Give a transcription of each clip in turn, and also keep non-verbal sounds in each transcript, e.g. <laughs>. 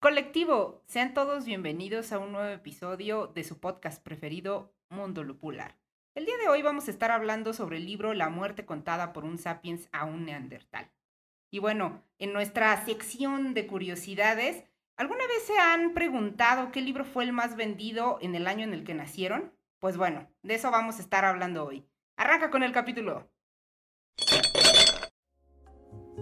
Colectivo, sean todos bienvenidos a un nuevo episodio de su podcast preferido, Mundo Lupular. El día de hoy vamos a estar hablando sobre el libro La muerte contada por un sapiens a un neandertal. Y bueno, en nuestra sección de curiosidades, ¿alguna vez se han preguntado qué libro fue el más vendido en el año en el que nacieron? Pues bueno, de eso vamos a estar hablando hoy. Arranca con el capítulo.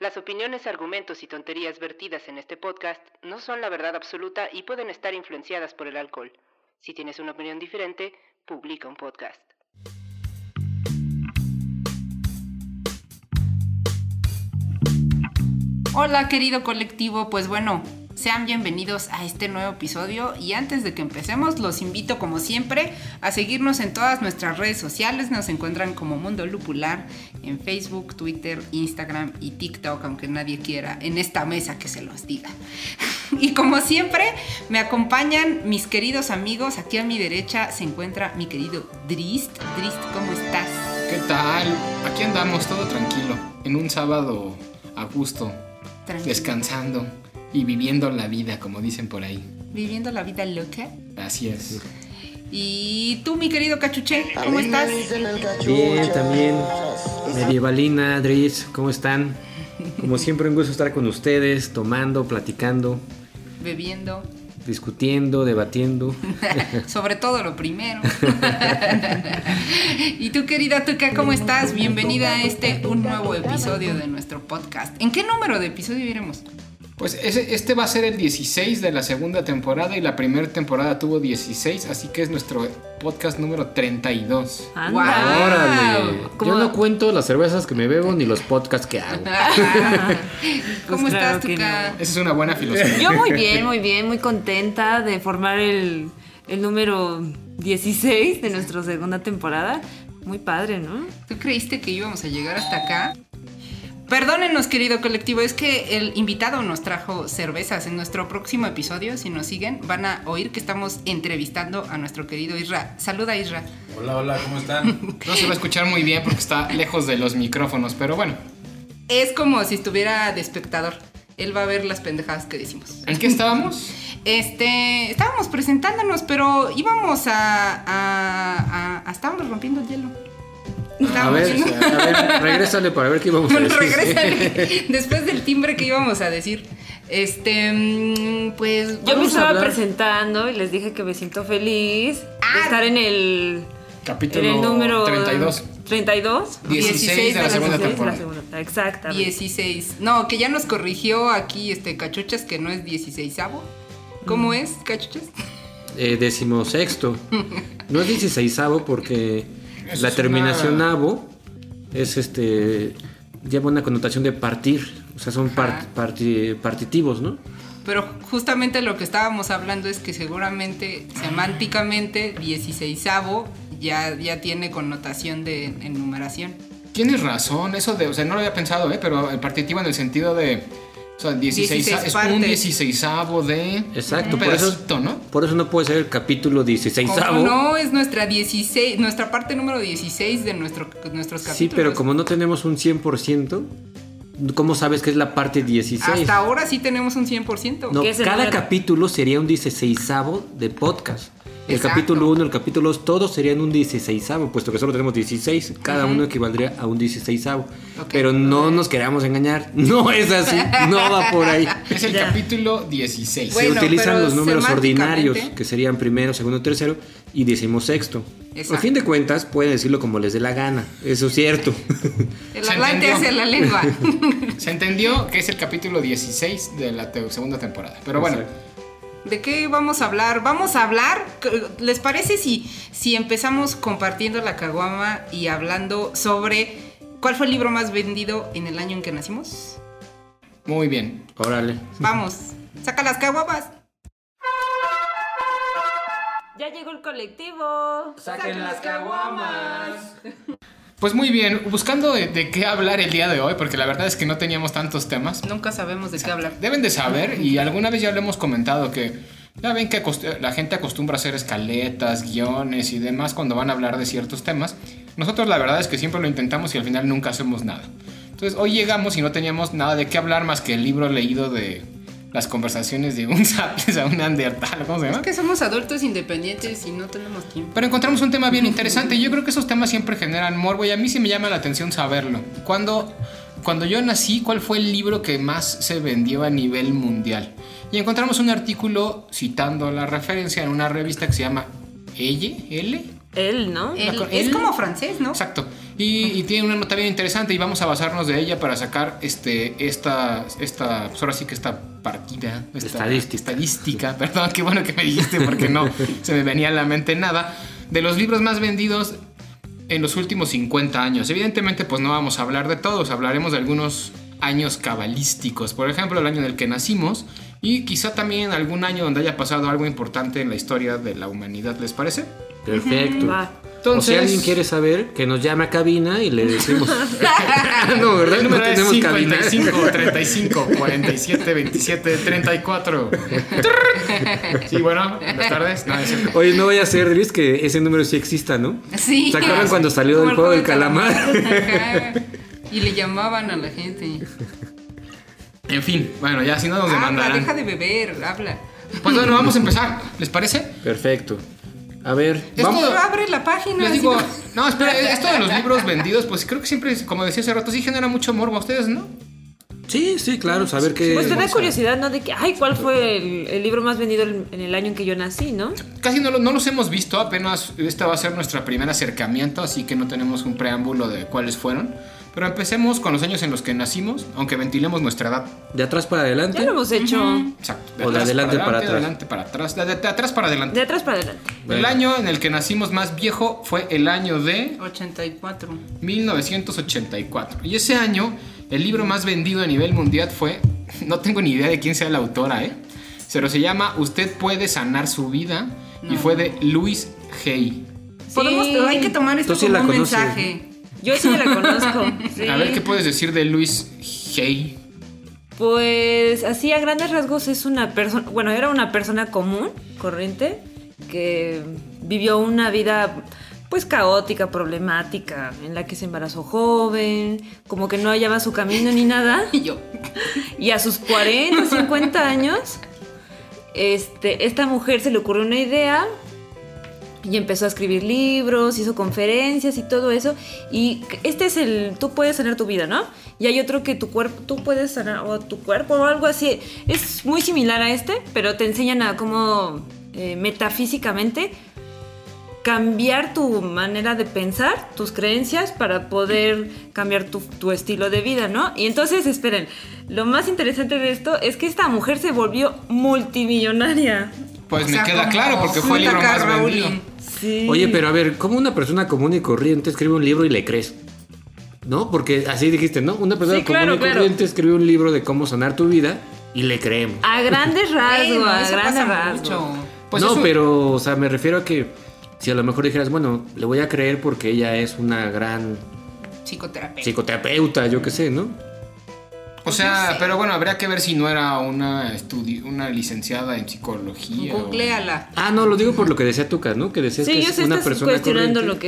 Las opiniones, argumentos y tonterías vertidas en este podcast no son la verdad absoluta y pueden estar influenciadas por el alcohol. Si tienes una opinión diferente, publica un podcast. Hola querido colectivo, pues bueno, sean bienvenidos a este nuevo episodio y antes de que empecemos los invito como siempre a seguirnos en todas nuestras redes sociales. Nos encuentran como Mundo Lupular en Facebook, Twitter, Instagram y TikTok, aunque nadie quiera en esta mesa que se los diga. <laughs> Y como siempre me acompañan mis queridos amigos. Aquí a mi derecha se encuentra mi querido Drist. Drist, ¿cómo estás? ¿Qué tal? Aquí andamos todo tranquilo, en un sábado a gusto, descansando y viviendo la vida, como dicen por ahí. Viviendo la vida loca. Así es. Y tú, mi querido Cachuche, ¿cómo estás? Bien, también. Medievalina, Adris, ¿cómo están? Como siempre, un gusto estar con ustedes, tomando, platicando. Bebiendo. Discutiendo, debatiendo. <laughs> Sobre todo lo primero. <laughs> y tú, querida Tuca, ¿cómo estás? Bienvenida a este, un nuevo episodio de nuestro podcast. ¿En qué número de episodio iremos? Pues este va a ser el 16 de la segunda temporada y la primera temporada tuvo 16, así que es nuestro podcast número 32. ¡Wow! ¡Órale! Yo no cuento las cervezas que me bebo ni los podcasts que hago. <laughs> ¿Cómo pues estás, Tuca? Esa es una buena filosofía. Yo muy bien, muy bien, muy contenta de formar el, el número 16 de nuestra segunda temporada. Muy padre, ¿no? ¿Tú creíste que íbamos a llegar hasta acá? Perdónenos, querido colectivo, es que el invitado nos trajo cervezas. En nuestro próximo episodio, si nos siguen, van a oír que estamos entrevistando a nuestro querido Isra. Saluda, Isra. Hola, hola, ¿cómo están? <laughs> No se va a escuchar muy bien porque está lejos de los micrófonos, pero bueno. Es como si estuviera de espectador. Él va a ver las pendejadas que decimos. ¿En qué estábamos? Este, estábamos presentándonos, pero íbamos a, a, a estábamos rompiendo el hielo. A ver, a ver, regrésale para ver qué íbamos a decir. regrésale. <laughs> Después del timbre que íbamos a decir. Este, mm, pues. Yo me estaba presentando y les dije que me siento feliz de ah. estar en el. Capítulo en el número 32. 32. 16, de la, segunda temporada. Exactamente. 16. No, que ya nos corrigió aquí este Cachuchas que no es 16 ¿Cómo mm. es, Cachuchas? Eh, decimosexto. <laughs> No es 16 porque la terminación abo es este lleva una connotación de partir, o sea, son partitivos, ¿no? Pero justamente lo que estábamos hablando es que seguramente semánticamente 16 ya, ya tiene connotación de enumeración. Tienes razón, eso de, o sea, no lo había pensado, ¿eh? pero el partitivo en el sentido de o sea, 16, es un 16 de Exacto, por eso, ¿no? Por eso no puede ser el capítulo 16 No, es nuestra 16, nuestra parte número 16 de nuestro, nuestros capítulos. Sí, pero como no tenemos un 100%, ¿cómo sabes que es la parte 16? Hasta ahora sí tenemos un 100%. No, cada capítulo sería un 16 de podcast. El capítulo 1, el capítulo 2, todos serían un 16 puesto que solo tenemos 16. Cada uno equivaldría a un 16 Pero no nos queramos engañar. <laughs> No es así. No va por ahí. <laughs> Es el capítulo 16. Se utilizan los números ordinarios, que serían primero, segundo, tercero y decimosexto. A fin de cuentas, pueden decirlo como les dé la gana. Eso es cierto. <laughs> El hablante hacia la lengua. Se entendió que es el capítulo 16 de la segunda temporada. Pero bueno. ¿De qué vamos a hablar? Vamos a hablar, ¿les parece si, si empezamos compartiendo la caguama y hablando sobre cuál fue el libro más vendido en el año en que nacimos? Muy bien. Órale. Vamos, saca las caguamas. Ya llegó el colectivo. ¡Saquen las caguamas! Pues muy bien, buscando de, de qué hablar el día de hoy, porque la verdad es que no teníamos tantos temas. Nunca sabemos de qué hablar. Deben de saber, y alguna vez ya lo hemos comentado, que ya ven que la gente acostumbra a hacer escaletas, guiones y demás cuando van a hablar de ciertos temas. Nosotros la verdad es que siempre lo intentamos y al final nunca hacemos nada. Entonces hoy llegamos y no teníamos nada de qué hablar más que el libro leído de las conversaciones de un <laughs> sapiens a un neandertal, ¿cómo se Es llama? que somos adultos independientes y no tenemos tiempo. Pero encontramos un tema bien <laughs> interesante yo creo que esos temas siempre generan morbo y a mí sí me llama la atención saberlo. Cuando, cuando yo nací, ¿cuál fue el libro que más se vendió a nivel mundial? Y encontramos un artículo citando la referencia en una revista que se llama Elle, L. Él, ¿no? El- con- es como francés, ¿no? Exacto. Y, y tiene una nota bien interesante y vamos a basarnos de ella para sacar este, esta, esta, pues ahora sí que esta partida, esta Estadística. estadística, <laughs> perdón, qué bueno que me dijiste porque no <laughs> se me venía a la mente nada, de los libros más vendidos en los últimos 50 años. Evidentemente, pues no vamos a hablar de todos, hablaremos de algunos años cabalísticos, por ejemplo, el año en el que nacimos y quizá también algún año donde haya pasado algo importante en la historia de la humanidad, ¿les parece? Perfecto. O si Entonces- alguien quiere saber, que nos llame a cabina y le decimos. <laughs> <laughs> no, ¿verdad? El No número es tenemos cabina. 55, 35, 47, 27, 34. Sí, bueno, buenas tardes. No, es. Oye, no vaya a ser, Luis, que ese número sí exista, ¿no? Sí. ¿Se acuerdan cuando salió del el juego del calamar? Ajá. <laughs> Y le llamaban a la gente. En fin, bueno, ya si no nos Habla, demandarán. deja de beber, habla. Pues bueno, vamos a empezar. ¿Les parece? Perfecto. A ver, Esto- vamos. Abre la página. Les digo, no- no, espera, esto de los libros vendidos, pues creo que siempre, como decía hace rato, sí genera mucho morbo a ustedes, ¿no? Sí, sí, claro, saber que. Pues te da curiosidad, ¿no? De que, ay, ¿cuál fue el, el libro más vendido en el año en que yo nací, no? Casi no, lo- no los hemos visto, apenas esta va a ser nuestra primer acercamiento, así que no tenemos un preámbulo de cuáles fueron. Pero empecemos con los años en los que nacimos, aunque ventilemos nuestra edad. De atrás para adelante. Ya lo hemos hecho. Exacto. O de adelante para atrás. De adelante para atrás. De, de- de atrás para adelante. De atrás para adelante. El Bueno. año en el que nacimos más viejo fue el año de 84. 1984. Y ese año, el libro más vendido a nivel mundial fue. <laughs> No tengo ni idea de quién sea la autora, ¿eh? Pero se llama Usted puede sanar su vida. Y fue de Louis Hay. Podemos, Sí. hay que tomar esto sí como un conoces. mensaje. Yo sí la conozco. <laughs> sí. A ver qué puedes decir de Louis Hay. Pues así a grandes rasgos es una persona, bueno, era una persona común, corriente, que vivió una vida pues caótica, problemática, en la que se embarazó joven, como que no hallaba su camino ni nada. <laughs> Y yo. Y a sus 40, 50 años, este, esta mujer se le ocurrió una idea y empezó a escribir libros, hizo conferencias y todo eso. Y este es el, tú puedes sanar tu vida, ¿no? Y hay otro que tu cuerpo, tú puedes sanar o tu cuerpo o algo así. Es muy similar a este, pero te enseñan a cómo eh, metafísicamente cambiar tu manera de pensar, tus creencias, para poder cambiar tu, tu estilo de vida, ¿no? Y entonces, esperen, lo más interesante de esto es que esta mujer se volvió multimillonaria. Pues O me sea, queda claro porque fue el libro más vendido. Sí. Oye, pero a ver, ¿cómo una persona común y corriente escribe un libro y le crees? ¿No? Porque así dijiste, ¿no? Una persona Sí, claro, común y claro. corriente escribe un libro de cómo sanar tu vida y le creemos. A grandes <laughs> rasgos, a grandes rasgos. Pues no, eso- pero, o sea, me refiero a que si a lo mejor dijeras, bueno, le voy a creer porque ella es una gran Psicoterapeuta. psicoterapeuta, yo qué sé, ¿no? O sea, pero bueno, habría que ver si no era una estudi una licenciada en psicología. o- Googleala. Ah, no, lo digo por lo que decía Tuca, ¿no? Que decías Sí, que yo es sé, una estás persona cuestionando corriente. lo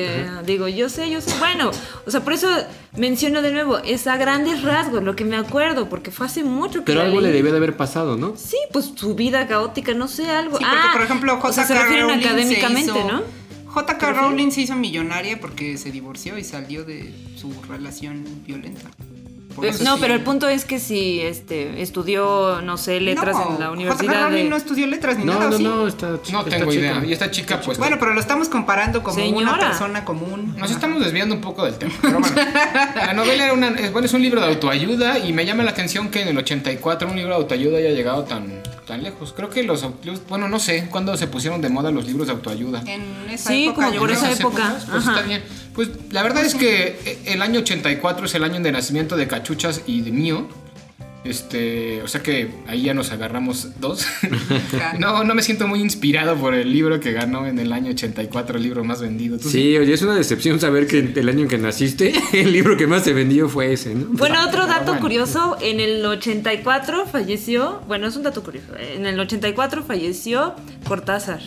que digo. Yo sé, yo sé. Bueno, o sea, por eso menciono de nuevo, es a grandes rasgos lo que me acuerdo, porque fue hace mucho que Pero la algo le debió de haber pasado, ¿no? Sí, pues su vida caótica, no sé, algo. Sí, porque, ah, por ejemplo, o sea, J.K. se refieren Rowling académicamente, se hizo- ¿no? J.K. Rowling se hizo millonaria porque se divorció y salió de su relación violenta. Pues, eso no, sí. pero el punto es que si este estudió, no sé, letras No, en la universidad de... no estudió letras ni No, nada, no, ¿sí? no, está No tengo chica. idea. Y esta chica, pues. Bueno, pero lo estamos comparando como una persona común. Nos estamos desviando un poco del tema. Pero bueno, <laughs> la novela era una, es, bueno, es un libro de autoayuda y me llama la atención que en el 84 un libro de autoayuda haya llegado tan, tan lejos. Creo que los, bueno, no sé cuándo se pusieron de moda los libros de autoayuda. En esa Sí, época, como yo por esa época. épocas, Pues Ajá. está bien. Pues la verdad es que el año 84 es el año de nacimiento de Cachuchas y de mío. Este, o sea que ahí ya nos agarramos dos. <laughs> No, no me siento muy inspirado por el libro que ganó en el año 84, el libro más vendido. ¿Tú Sí, oye, es una decepción saber que el año en que naciste, <laughs> el libro que más se vendió fue ese, ¿no? Bueno, otro dato bueno. curioso, en el 84 falleció, bueno, es un dato curioso, en el 84 falleció Cortázar.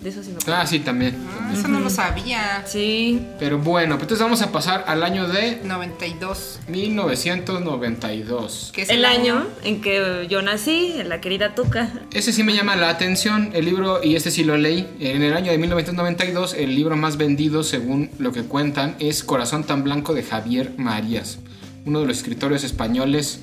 De eso sí me acuerdo. Ah, sí, también. Ah, eso no lo sabía. Sí, Pero bueno, pues entonces vamos a pasar al año de 92. 1992. Que es el año en que yo nací, en la querida Tuca. Ese sí me llama la atención, el libro, y este sí lo leí. En el año de 1992, el libro más vendido, según lo que cuentan, es Corazón tan Blanco de Javier Marías, uno de los escritores españoles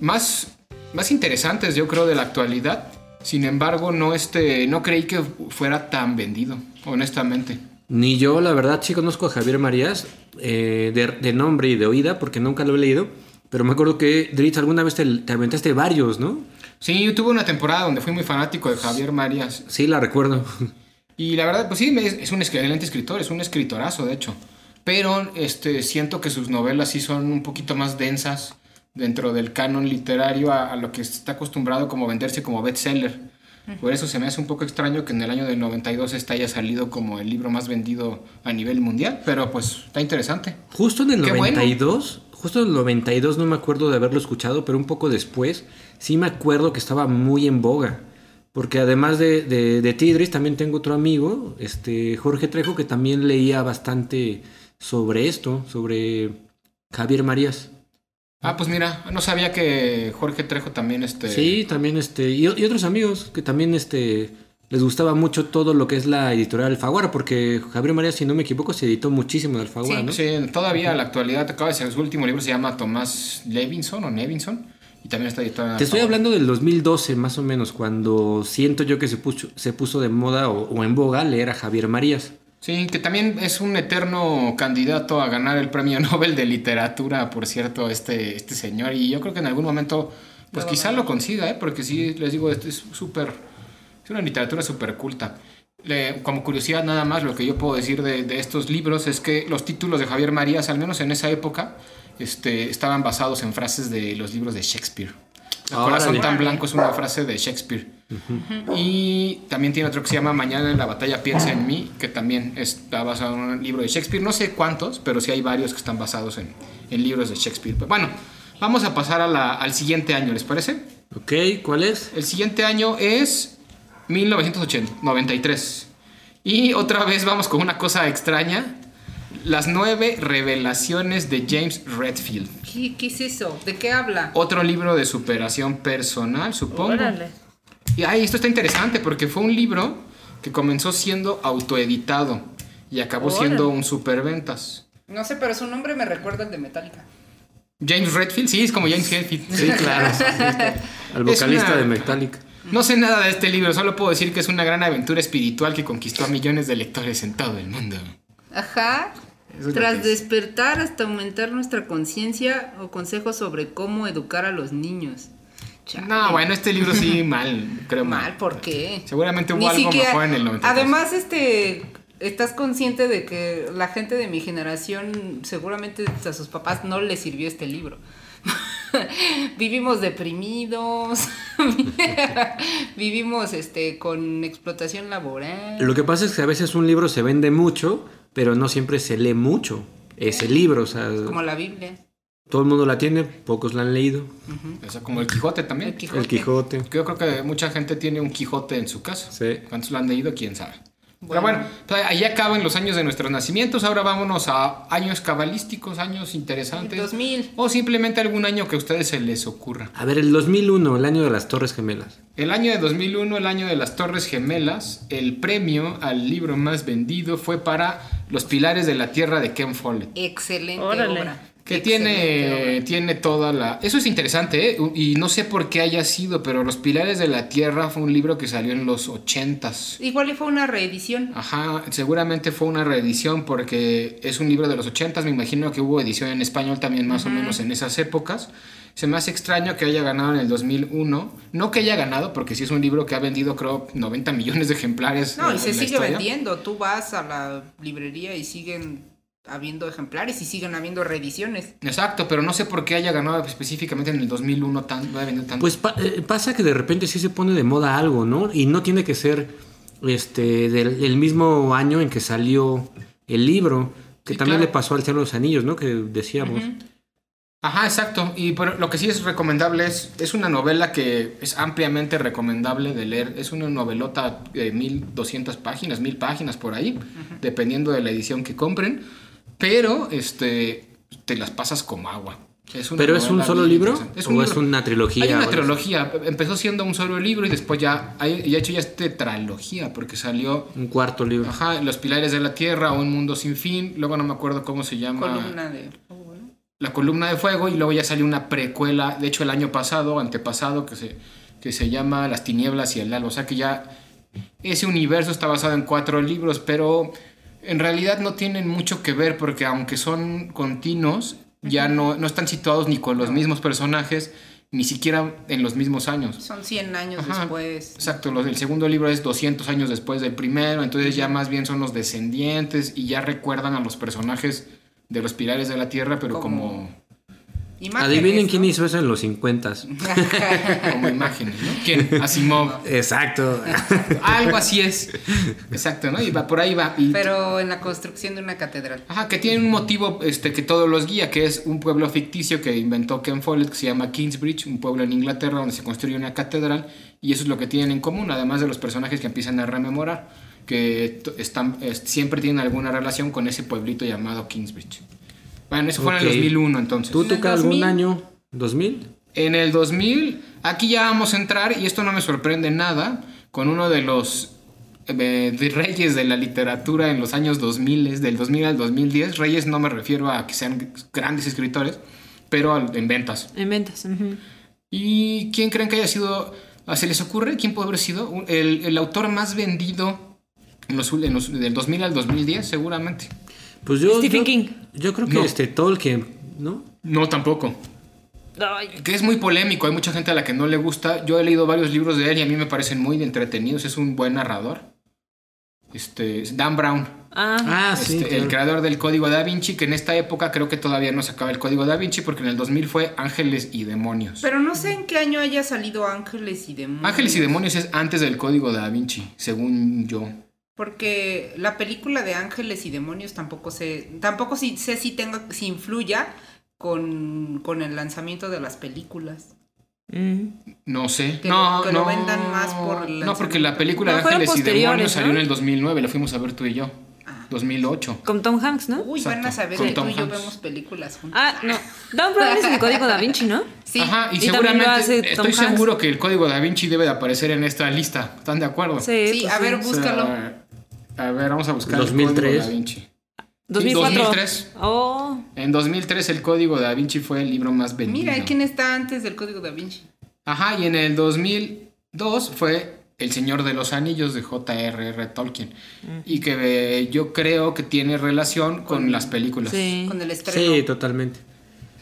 más, más interesantes, yo creo, de la actualidad. Sin embargo, no, este, no creí que fuera tan vendido, honestamente. Ni yo, la verdad, sí conozco a Javier Marías eh, de, de nombre y de oída, porque nunca lo he leído. Pero me acuerdo que, Dritz, alguna vez te, te aventaste varios, ¿no? Sí, yo tuve una temporada donde fui muy fanático de Javier Marías. Sí, la recuerdo. Y la verdad, pues sí, es, es un excelente escritor, es un escritorazo, de hecho. Pero este, siento que sus novelas sí son un poquito más densas dentro del canon literario a, a lo que está acostumbrado como venderse como bestseller. Por eso se me hace un poco extraño que en el año del 92 este haya salido como el libro más vendido a nivel mundial, pero pues está interesante. Justo en el Qué bueno. 92, justo en el 92 no me acuerdo de haberlo escuchado, pero un poco después sí me acuerdo que estaba muy en boga. Porque además de, de, de Tidris, también tengo otro amigo, este Jorge Trejo, que también leía bastante sobre esto, sobre Javier Marías. Ah, pues mira, no sabía que Jorge Trejo también este... Sí, también este. Y, y otros amigos que también este. Les gustaba mucho todo lo que es la editorial Alfaguara, porque Javier Marías, si no me equivoco, se editó muchísimo de Alfaguara, ¿no? Sí, todavía en la actualidad acaba de ser su último libro se llama Tomás Levinson o Nevinson y también está editado. Te estoy hablando del 2012 más o menos, cuando siento yo que se puso, se puso de moda o, o en boga leer a Javier Marías. Sí, que también es un eterno candidato a ganar el premio <laughs> Nobel de literatura, por cierto, este, este señor. Y yo creo que en algún momento, pues a quizá lo consiga, ¿eh? porque sí, les digo, esto es súper, es una literatura súper culta. Le- como curiosidad nada más, lo que yo puedo decir de, de estos libros es que los títulos de Javier Marías, al menos en esa época, este, estaban basados en frases de los libros de Shakespeare. El Órale. corazón tan blanco es una frase de Shakespeare. Y también tiene otro que se llama Mañana en la batalla piensa en mí, que también está basado en un libro de Shakespeare. No sé cuántos, pero sí hay varios que están basados en, en libros de Shakespeare. Pero bueno, vamos a pasar a la- al siguiente año, ¿les parece? Ok, ¿cuál es? El siguiente año es 1993. Y otra vez vamos con una cosa extraña. Las nueve revelaciones de James Redfield. ¿Qué, qué es eso? ¿De qué habla? Otro libro de superación personal, supongo. Órale. Y ay, esto está interesante porque fue un libro que comenzó siendo autoeditado y acabó Órale. siendo un superventas. No sé, pero su nombre me recuerda al de Metallica. James Redfield, sí, es como James Hetfield. Sí, claro. <laughs> Al vocalista una- de Metallica. No sé nada de este libro, solo puedo decir que es una gran aventura espiritual que conquistó a millones de lectores en todo el mundo. Ajá. Eso Tras despertar hasta aumentar nuestra conciencia o consejos sobre cómo educar a los niños. Chale. No, bueno, este libro sí <laughs> mal, creo Mal, ¿por qué? Seguramente hubo Ni algo siquiera- mejor en el 93. Además, este, estás consciente de que la gente de mi generación, seguramente a sus papás no les sirvió este libro. <laughs> Vivimos deprimidos, <laughs> vivimos este con explotación laboral. Lo que pasa es que a veces un libro se vende mucho, pero no siempre se lee mucho. Ese libro, o sea, Como la Biblia, todo el mundo la tiene, pocos la han leído. O sea, como el Quijote también. el Quijote. El Quijote. Yo creo que mucha gente tiene un Quijote en su casa. Sí. ¿Cuántos lo han leído? ¿Quién sabe? Pero Bueno. bueno, pues ahí acaban los años de nuestros nacimientos. Ahora vámonos a años cabalísticos, años interesantes. 2000. O simplemente algún año que a ustedes se les ocurra. A ver, el 2001, el año de las Torres Gemelas. El año de 2001, el año de las Torres Gemelas, el premio al libro más vendido fue para Los Pilares de la Tierra de Ken Follett. Excelente Órale. obra. Que tiene, tiene toda la... Eso es interesante, ¿eh? Y no sé por qué haya sido, pero Los Pilares de la Tierra fue un libro que salió en los ochentas. Igual y fue una reedición. Ajá, seguramente fue una reedición porque es un libro de los ochentas. Me imagino que hubo edición en español también más o menos en esas épocas. Se me hace extraño que haya ganado en el 2001. No que haya ganado, porque sí es un libro que ha vendido creo 90 millones de ejemplares. No, y se sigue historia. vendiendo. Tú vas a la librería y siguen habiendo ejemplares y siguen habiendo reediciones. Exacto, pero no sé por qué haya ganado específicamente en el 2001 tan, tanto. Pues pa- eh, pasa que de repente sí se pone de moda algo, ¿no? Y no tiene que ser este del, del mismo año en que salió el libro, que Sí, también claro. le pasó al Señor de los Anillos, ¿no? Que decíamos. Ajá, exacto. Y pero lo que sí es recomendable es, es una novela que es ampliamente recomendable de leer. Es una novelota de 1200 páginas, 1000 páginas por ahí, dependiendo de la edición que compren. Pero este te las pasas como agua. Es una ¿Pero es un solo libro? interesante. ¿O es una trilogía Hay una trilogía. Empezó siendo un solo libro y después ya, hay, hecho ya es tetralogía porque salió Un cuarto libro. Ajá, Los Pilares de la Tierra, Un Mundo Sin Fin. Luego no me acuerdo cómo se llama. Columna de. bueno. La columna de fuego y luego ya salió una precuela, de hecho el año pasado, antepasado, que se, que se llama Las tinieblas y el alba. O sea que ya ese universo está basado en cuatro libros, pero en realidad no tienen mucho que ver porque aunque son continuos, ya no, no están situados ni con los mismos personajes, ni siquiera en los mismos años. Son 100 años Ajá. después. Exacto, los del segundo libro es 200 años después del primero, entonces ya más bien son los descendientes y ya recuerdan a los personajes de los pilares de la tierra, pero como, Como- Imágenes, Adivinen ¿no? quién hizo eso en los 50 <laughs> como imágenes, ¿no? ¿Quién? Asimov. Exacto. Algo así es. Exacto, ¿no? Y va por ahí va. Y, Pero en la construcción de una catedral. Ajá, que tiene un motivo este, que todos los guía, que es un pueblo ficticio que inventó Ken Follett, que se llama Kingsbridge, un pueblo en Inglaterra donde se construye una catedral, y eso es lo que tienen en común, además de los personajes que empiezan a rememorar, que están, es- siempre tienen alguna relación con ese pueblito llamado Kingsbridge. Bueno, eso fue en el Ok. 2001 entonces. ¿Tú En el toca algún 2000? año? ¿2000? En el 2000, aquí ya vamos a entrar, y esto no me sorprende nada, con uno de los eh, de reyes de la literatura en los años 2000, del 2000 al 2010. Reyes no me refiero a que sean grandes escritores, pero al- en ventas. En ventas. ujú. ¿Y quién creen que haya sido? ah, ¿Se les ocurre quién puede haber sido? El, el autor más vendido en los, en los- del 2000 al 2010, seguramente. Pues yo. Stephen yo- King. Yo creo que No. este Tolkien, ¿no? No, tampoco. Ay, Que es muy polémico, hay mucha gente a la que no le gusta. Yo he leído varios libros de él y a mí me parecen muy entretenidos. Es un buen narrador. Este, es Dan Brown, Ah, Ah, sí. este, el claro. creador del Código Da Vinci, que en esta época creo que todavía no se acaba el Código Da Vinci porque en el 2000 fue Ángeles y Demonios. Pero no sé en qué año haya salido Ángeles y Demonios. Ángeles y Demonios es antes del Código Da Vinci, según yo. Porque la película de Ángeles y Demonios tampoco sé, tampoco si, sé si tenga, si influya con, con el lanzamiento de las películas. mm. No sé. Que no, que no. lo vendan más por No, porque la película No, de Ángeles y Demonios salió ¿no? en el 2009, la fuimos a ver tú y yo. Ah. 2008. Con Tom Hanks, ¿no? Uy, Exacto, van a saber con que tú Tom y yo Hanks. vemos películas juntos. Ah, no. Dan Brown es el código da Vinci, ¿no? sí. Ajá, y, seguramente estoy Hanks. seguro que el código Da Vinci debe de aparecer en esta lista. ¿Están de acuerdo? Sí, Sí, pues a ver, O sea, búscalo. A ver, vamos a buscar 2003. el código Da Vinci. 2004. 2003. Oh, En 2003 el código Da Vinci fue el libro más vendido. Mira, ¿quién está antes del Código da Vinci? Ajá, y en el 2002 fue El Señor de los Anillos de J.R.R. Tolkien. Y que eh, yo creo que tiene relación con las películas. sí. Con el estreno. Sí, totalmente.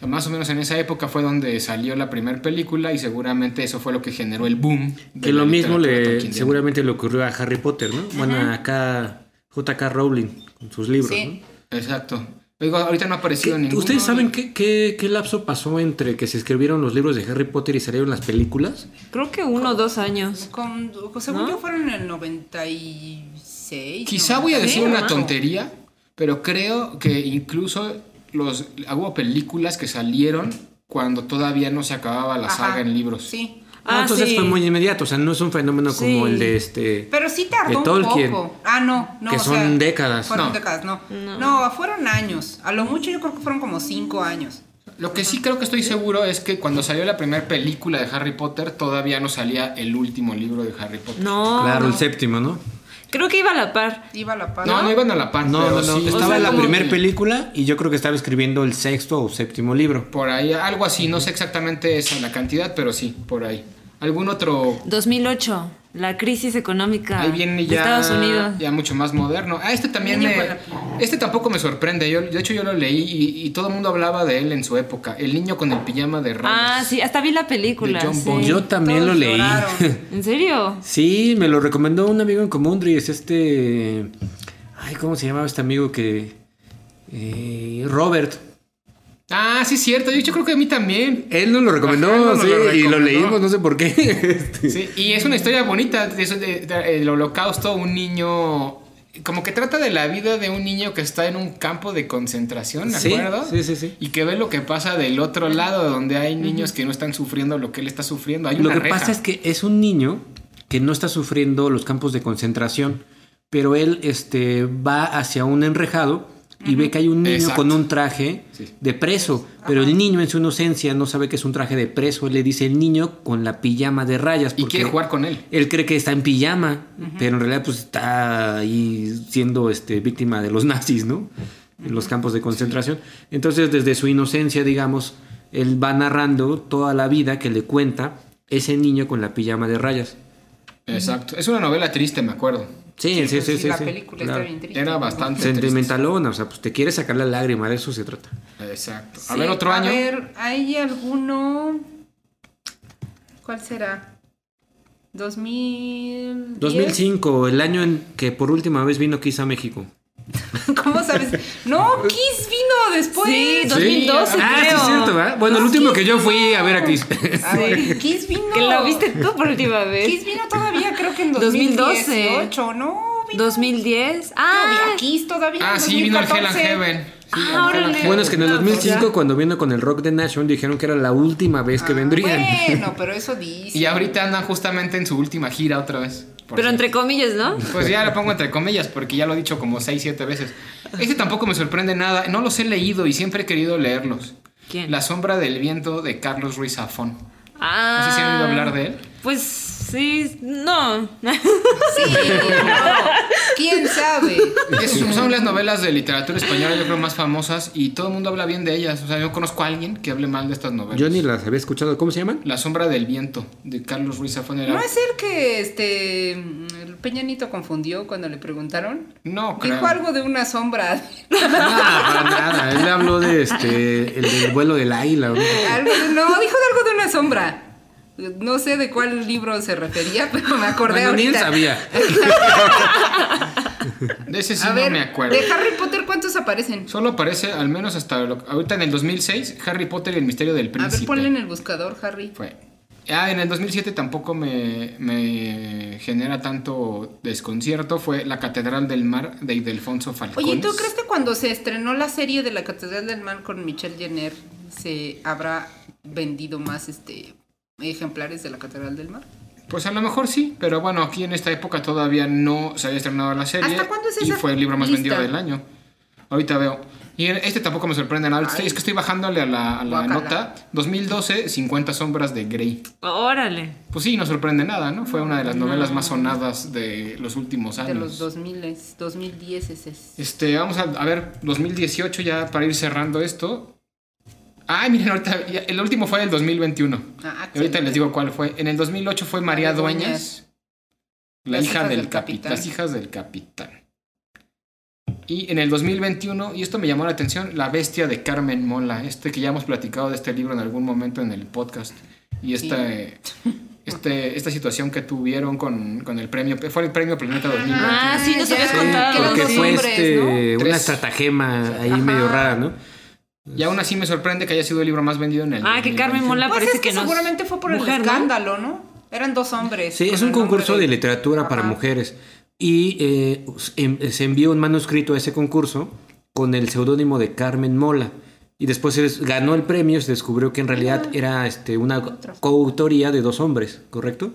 Más o menos en esa época fue donde salió la primera película y seguramente eso fue lo que generó el boom. Que lo mismo le seguramente le ocurrió a Harry Potter, ¿no? Bueno, acá J.K. Rowling con sus libros, Sí. ¿no? Exacto. Digo, ahorita no ha aparecido ¿Qué- ninguno. ¿Ustedes saben qué, qué, qué lapso pasó entre que se escribieron los libros de Harry Potter y salieron las películas? Creo que uno o dos años. Con, según ¿No? yo fueron en el 96. Quizá voy a decir una tontería, pero creo que incluso los hubo películas que salieron cuando todavía no se acababa la Ajá, saga en libros. Sí. Ah, entonces sí. fue muy inmediato, o sea, no es un fenómeno como el de este... Pero sí tardó De un Tolkien. poco. Ah, no, no. Que o son sea, décadas. Fueron No. décadas, no. no. fueron años. A lo mucho yo creo que fueron como cinco años. Lo que sí creo que estoy seguro es que cuando salió la primera película de Harry Potter todavía no salía el último libro de Harry Potter. No. claro, el séptimo, ¿no? Creo que iba a la par. Iba a la par. No, no iban a la par. No, no, no. sí, Estaba o sea, la primera que película y yo creo que estaba escribiendo el sexto o séptimo libro. Por ahí, algo así, no sé exactamente esa la cantidad, pero sí, por ahí. ¿Algún otro? 2008. La crisis económica Ahí viene de ya, Estados Unidos. ya mucho más moderno. Ah, este también me, este tampoco me sorprende. Yo, de hecho, yo lo leí y, y todo el mundo hablaba de él en su época. El niño con el pijama de rayas. Ah, sí, hasta vi la película. De John sí. Bond. Yo también Todos lo leí. lloraron. <laughs> ¿En serio? Sí, me lo recomendó un amigo en común, es este... Ay, ¿cómo se llamaba este amigo que... Eh, Robert. Ah, sí, es cierto. Yo, yo creo que a mí también. Él nos lo recomendó, Ajá, nos sí, lo y lo leímos, no sé por qué. <laughs> Este, Sí, y es una historia bonita. de eso de- de- el holocausto, un niño. Como que trata de la vida de un niño que está en un campo de concentración, ¿de Sí, acuerdo? sí, sí, sí. Y que ve lo que pasa del otro lado, donde hay niños que no están sufriendo lo que él está sufriendo. Hay Lo una que reja. pasa es que es un niño que no está sufriendo los campos de concentración, pero él este, va hacia un enrejado y ve que hay un niño Exacto. con un traje Sí. de preso, pero el niño en su inocencia no sabe que es un traje de preso, él le dice el niño con la pijama de rayas. Y quiere jugar con él. Él cree que está en pijama, pero en realidad pues está ahí siendo este, víctima de los nazis, ¿no? En los campos de concentración. Entonces desde su inocencia, digamos, él va narrando toda la vida que le cuenta ese niño con la pijama de rayas. Exacto. Es una novela triste, me acuerdo. Sí, sí, sí, pues, sí. La sí, película claro. está bien triste. Era bastante Sentimentalona, o sea, pues te quiere sacar la lágrima, de eso se trata. Exacto. A Sí, ver, otro año. A ver, ¿hay alguno? ¿Cuál será? 2000. 2005, el año en que por última vez vino Kiss a México. <laughs> ¿Cómo sabes? No, Kiss vino después. Sí, 2012 Ah, sí, creo. es cierto, ¿verdad? Bueno, el último que yo fui a ver a Kiss. <laughs> A ver, Kiss vino. Que la viste tú por última vez. Kiss vino todavía, creo que en <laughs> 2012. 2018, ¿no? Vino 2010. Ah, todavía Kiss todavía. Ah, sí, vino el Hell and 2014. Heaven. Ah, órale. Bueno, es que en el No, pues 2005, ya. cuando vino con el Rock the Nation, dijeron que era la última vez que vendrían. Ah, Bueno, pero eso <laughs> dice. Y ahorita andan justamente en su última gira otra vez. pero cierto. entre comillas, ¿no? Pues ya lo pongo entre comillas porque ya lo he dicho como 6, 7 veces. Este tampoco me sorprende nada. No los he leído y siempre he querido leerlos. ¿Quién? La sombra del viento de Carlos Ruiz Zafón. Ah. No sé si han oído hablar de él. Pues sí, no. Sí, no. ¿Quién sabe? Es- son las novelas de literatura española, yo creo, más famosas y todo el mundo habla bien de ellas. O sea, yo conozco a alguien que hable mal de estas novelas. Yo ni las había escuchado. ¿Cómo se llaman? La sombra del viento de Carlos Ruiz Zafón era. ¿No es el que este el Peña Nieto confundió cuando le preguntaron? No, creo. Dijo algo de una sombra. No, <laughs> para nada. Él habló de este, el del vuelo del águila. ¿no? Algo de- no, dijo de algo de una sombra. No sé de cuál libro se refería, <laughs> pero me acordé Bueno, ni él ahorita. sabía. <laughs> De ese sí A no ver, me acuerdo. de Harry Potter, ¿cuántos aparecen? Solo aparece, al menos hasta lo- ahorita en el 2006, Harry Potter y el misterio del A príncipe. ver, ponle en el buscador, Harry. Fue. Ah, en el 2007 tampoco me, me genera tanto desconcierto. Fue La Catedral del Mar de Ildefonso Falcones. Oye, ¿tú crees que cuando se estrenó la serie de la Catedral del Mar con Michelle Jenner se habrá vendido más este ejemplares de la Catedral del Mar? Pues a lo mejor sí, pero bueno, aquí en esta época todavía no se había estrenado la serie. ¿Hasta cuándo es Y esa fue el libro más lista? vendido del año. Ahorita veo. Y este tampoco me sorprende nada. Ay. es que estoy bajándole a la, a la Guácala. nota. 2012, 50 sombras de Grey. Órale. Pues sí, no sorprende nada, ¿no? Fue una de las novelas más sonadas de los últimos años. De los 2000, 2010 es ese. Este, vamos a, a ver, 2018 ya para ir cerrando esto. Ay, miren, ahorita, ya- el último fue el 2021. Ah, Y ahorita les digo cuál fue. En el 2008 fue María Dueñas, la Las hija hijas del, del capitán. capitán. Las hijas del capitán. Y en el 2021, y esto me llamó la atención, La bestia de Carmen Mola, este que ya hemos platicado de este libro en algún momento en el podcast. Y esta, <laughs> este, esta situación que tuvieron con, con el premio, fue el premio Planeta 2021. Ah, sí, nos habías sí, contado. Porque fue este, ¿no? una estratagema ahí Ajá. medio rara, ¿no? Y aún así me sorprende que haya sido el libro más vendido en el Ah, que Carmen 2021. Mola Pues parece es que, que no. seguramente fue por mujer, el escándalo, ¿no? Eran dos hombres. Sí, es un concurso de literatura para Ajá. mujeres. Y eh, em- se envió un manuscrito a ese concurso con el seudónimo de Carmen Mola. Y después se ganó el premio y se descubrió que en realidad era este, una coautoría de dos hombres, ¿correcto?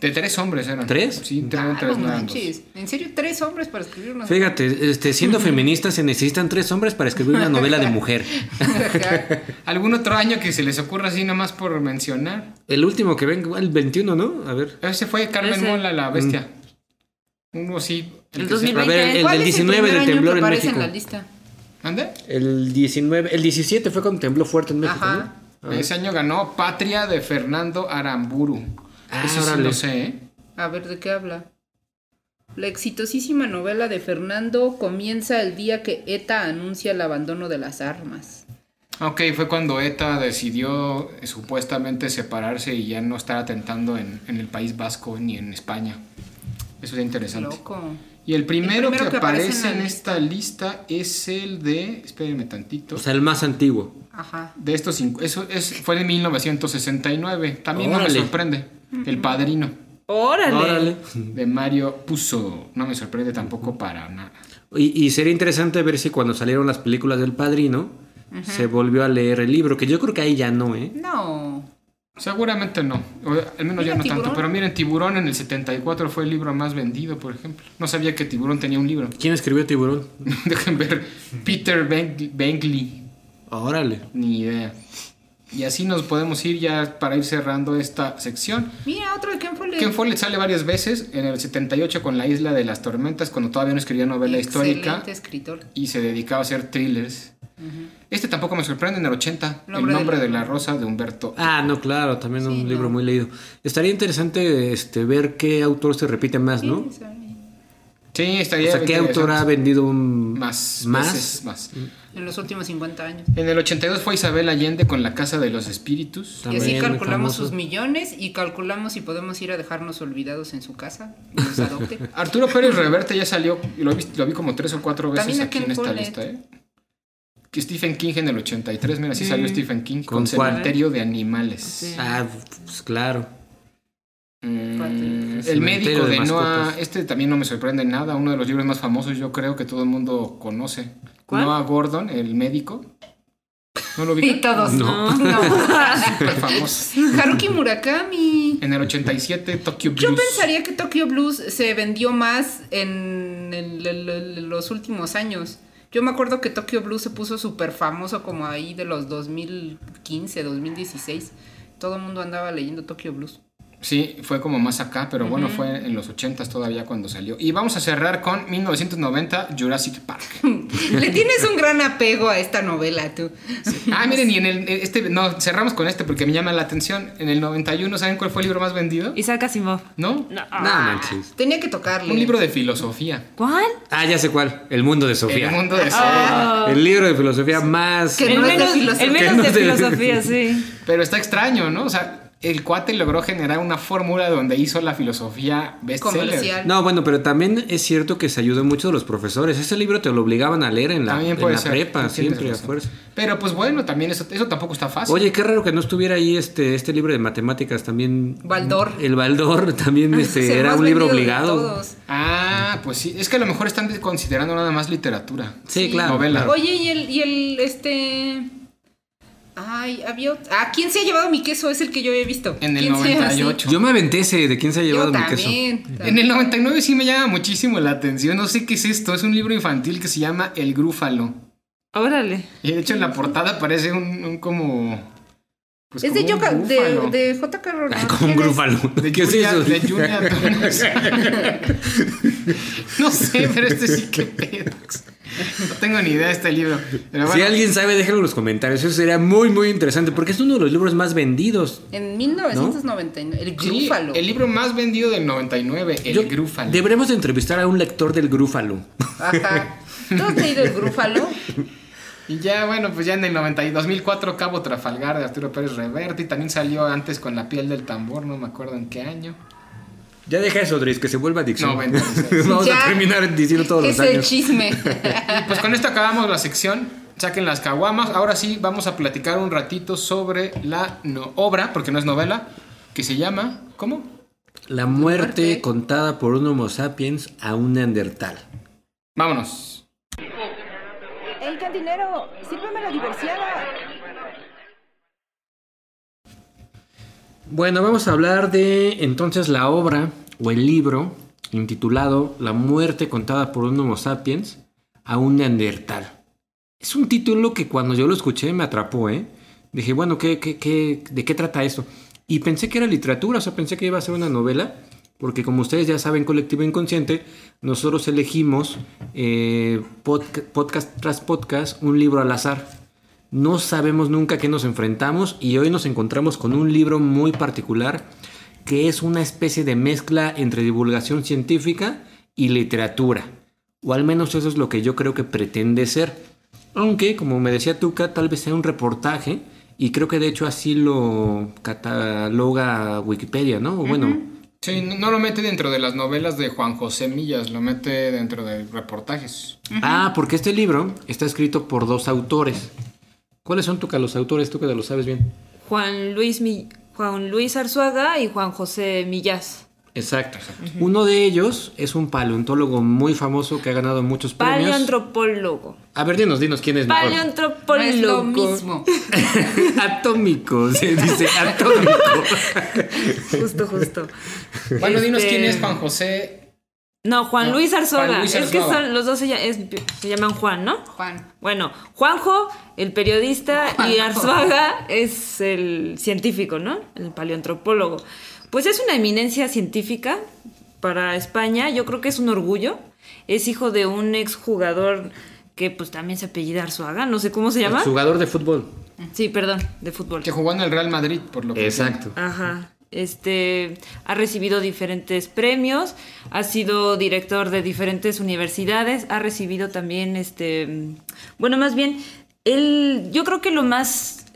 De tres hombres eran. ¿Tres? Sí, tres, Ah, tres, no manches. En serio, tres hombres para escribir una Fíjate, este, siendo feministas se necesitan tres hombres para escribir una novela de mujer. <laughs> ¿Algún otro año que se les ocurra así nomás por mencionar? El último que ven, el 21, ¿no? A ver. Ese fue Carmen Ese. Mola, la bestia. Uno sí. El que se- 2020. A ver, el ¿Cuál del es 19 primer del temblor en aparece México. la lista? ¿Ande? El 19, el 17 fue cuando tembló fuerte en México, Ajá. ¿no? Ese año ganó Patria de Fernando Aramburu. Ah, Eso sí lo sé, ¿eh? A ver, ¿de qué habla? La exitosísima novela de Fernando comienza el día que ETA anuncia el abandono de las armas. Ok, fue cuando ETA decidió eh, supuestamente separarse y ya no estar atentando en, en el País Vasco ni en España. Eso es interesante. Loco. Y el primero, primero que, que aparece en en esta lista es el de. Espérenme tantito. O sea, el más antiguo. Ajá. de estos cinco. Eso es, fue de 1969. También no Órale. me sorprende. El padrino Órale. Órale. de Mario Puzo. No me sorprende tampoco para nada. Y, y sería interesante ver si cuando salieron las películas del Padrino se volvió a leer el libro, que yo creo que ahí ya no, ¿eh? No. Seguramente no. O, al menos ya no tanto. Pero miren, Tiburón en el 74 fue el libro más vendido, por ejemplo. No sabía que Tiburón tenía un libro. ¿Quién escribió Tiburón? <laughs> Dejen ver. Peter Beng- Bengley. Órale. Ni idea. Y así nos podemos ir ya para ir cerrando esta sección. Mira, otro de Ken Follett. Ken Follett sale varias veces en el 78 con La Isla de las Tormentas, cuando todavía no escribía novela Excelente histórica escritor. y se dedicaba a hacer thrillers. Este tampoco me sorprende en el 80, El El nombre de de la rosa de Humberto. Ah, no, claro, también Sí, un no. libro muy leído. Estaría interesante este, ver qué autor se repite más, ¿no? Sí, Sí, O estaría sea, qué autor ha vendido un- más, más? veces más. En los últimos 50 años. En el 82 fue Isabel Allende con La Casa de los Espíritus. Y así calculamos sus millones y calculamos si podemos ir a dejarnos olvidados en su casa y nos adopte. <laughs> Arturo Pérez Reverte ya salió, lo vi, lo vi como tres o cuatro veces También aquí en esta lista, ¿eh? Que Stephen King en el 83, mira, sí, Sí. salió Stephen King con, ¿Con? Cementerio de Animales. Sí. Ah, pues claro. Mm, el médico de de, Noah, este también no me sorprende nada, uno de los libros más famosos yo creo que todo el mundo conoce. ¿Cuál? Noah Gordon, el médico. ¿No lo <laughs> Y vi? todos. No. No. <laughs> Súper famoso. Haruki Murakami. En el 87, Tokyo Blues. Yo pensaría que Tokyo Blues se vendió más en el- el- el- los últimos años. Yo me acuerdo que Tokyo Blues se puso súper famoso como ahí de los 2015, 2016. Todo el mundo andaba leyendo Tokyo Blues. Sí, fue como más acá, pero bueno, fue en los 80 todavía cuando salió. Y vamos a cerrar con 1990, Jurassic Park. <laughs> Le tienes un gran apego a esta novela, tú. Ah, miren, y en el este no, cerramos con este porque me llama la atención. En el 91, ¿saben cuál fue el libro más vendido? Isaac Asimov. ¿No? No manches. Tenía que tocarle. Un libro de filosofía. ¿Cuál? Ah, ya sé cuál. El mundo de Sofía. El mundo de Ah. El libro de filosofía más. Que el no es de menos, filosofía. el Que menos no de es de- filosofía, sí. Pero está extraño, ¿no? O sea, el cuate logró generar una fórmula donde hizo la filosofía bestseller. comercial. No, bueno, pero también es cierto que se ayudó mucho de los profesores. Ese libro te lo obligaban a leer en la, en prepa, siempre a fuerza. Pero pues bueno, también eso, eso tampoco está fácil. Oye, qué raro que no estuviera ahí este, este libro de matemáticas también. Baldor. El Baldor <laughs> también Es este, era un libro obligado. Ah, pues sí. Es que a lo mejor están considerando nada más literatura. Sí, claro. Novela. Oye, y el, y el, este... Ay, había... ot- Ah, ¿quién se ha llevado mi queso? Es el que yo he visto. En el ¿Quién se- 98. Yo me aventé ese de quién se ha Yo llevado mi queso. también. En el 99 sí me llama muchísimo la atención. No sé qué es esto. Es un libro infantil que se llama El Grúfalo. Órale. Y de hecho en la portada parece un, un como. pues, Es de, Yoka- de, de J.K. Rowling. Como un grúfalo. De ¿Qué es eso? de Julia Thomas. <laughs> <laughs> no sé, pero este sí que pedo. <laughs> No tengo ni idea de este libro. Pero Si alguien sabe, déjenlo en los comentarios. Eso sería muy, muy interesante porque es uno de los libros más vendidos. En 1999. El sí, grúfalo. el libro más vendido del 99, El Yo- Grúfalo. Deberíamos de entrevistar a un lector del grúfalo. Ajá. ¿Tú has leído el <laughs> grúfalo? Y ya, bueno, pues ya en el 90 y 2004 Cabo Trafalgar de Arturo Pérez Reverte. Y también salió antes con La piel del tambor, no me acuerdo en qué año. Ya deja eso, Dries, que se vuelva adicción. 96. <laughs> Vamos Ya. a terminar diciendo todos es los el años. chisme. <laughs> Y pues con esto acabamos la sección. Saquen las caguamas. Ahora sí, vamos a platicar un ratito sobre la no- obra, porque no es novela, que se llama. ¿Cómo? La muerte, Muerte. contada por un Homo sapiens a un Neandertal. Vámonos. ¡Ey, cantinero! ¡Sírveme la diversiada! Bueno, vamos a hablar de entonces la obra o el libro intitulado La muerte contada por un Homo sapiens a un Neandertal. Es un título que cuando yo lo escuché me atrapó, ¿eh? Dije, bueno, ¿qué, qué, qué- de qué trata esto? Y pensé que era literatura, o sea, pensé que iba a ser una novela, porque como ustedes ya saben, Colectivo Inconsciente, nosotros elegimos eh, podca- podcast tras podcast un libro al azar. No sabemos nunca a qué nos enfrentamos y hoy nos encontramos con un libro muy particular que es una especie de mezcla entre divulgación científica y literatura. O al menos eso es lo que yo creo que pretende ser. Aunque, como me decía Tuca, tal vez sea un reportaje y creo que de hecho así lo cataloga Wikipedia, ¿no? Bueno, Sí, no, no lo mete dentro de las novelas de Juan José Millas, lo mete dentro de reportajes. Ah, porque este libro está escrito por dos autores. ¿Cuáles son tú, que los autores? Tú que lo sabes bien. Juan Luis, Mi- Juan Luis Arzuaga y Juan José Millás. Exacto. Uno de ellos es un paleontólogo muy famoso que ha ganado muchos premios. Paleoantropólogo. A ver, dinos, dinos quién es mejor. No es lo mismo. <laughs> atómico, se dice atómico. <laughs> Justo, justo. Bueno, dinos Este, quién es Juan José. No, Juan No, Luis. Juan Luis Es que son, los dos se, lla- es- se llaman Juan, ¿no? Juan. Bueno, Juanjo, el periodista, y. Arzuaga es el científico, ¿no? El paleoantropólogo. Pues es una eminencia científica para España. Yo creo que es un orgullo. Es hijo de un exjugador que pues también se apellida Arzuaga. No sé cómo se llama. Jugador de fútbol. Sí, perdón, de fútbol. Que jugó en el Real Madrid, por lo que Exacto. Ajá. Este ha recibido diferentes premios, ha sido director de diferentes universidades, ha recibido también este bueno, más bien él yo creo que lo más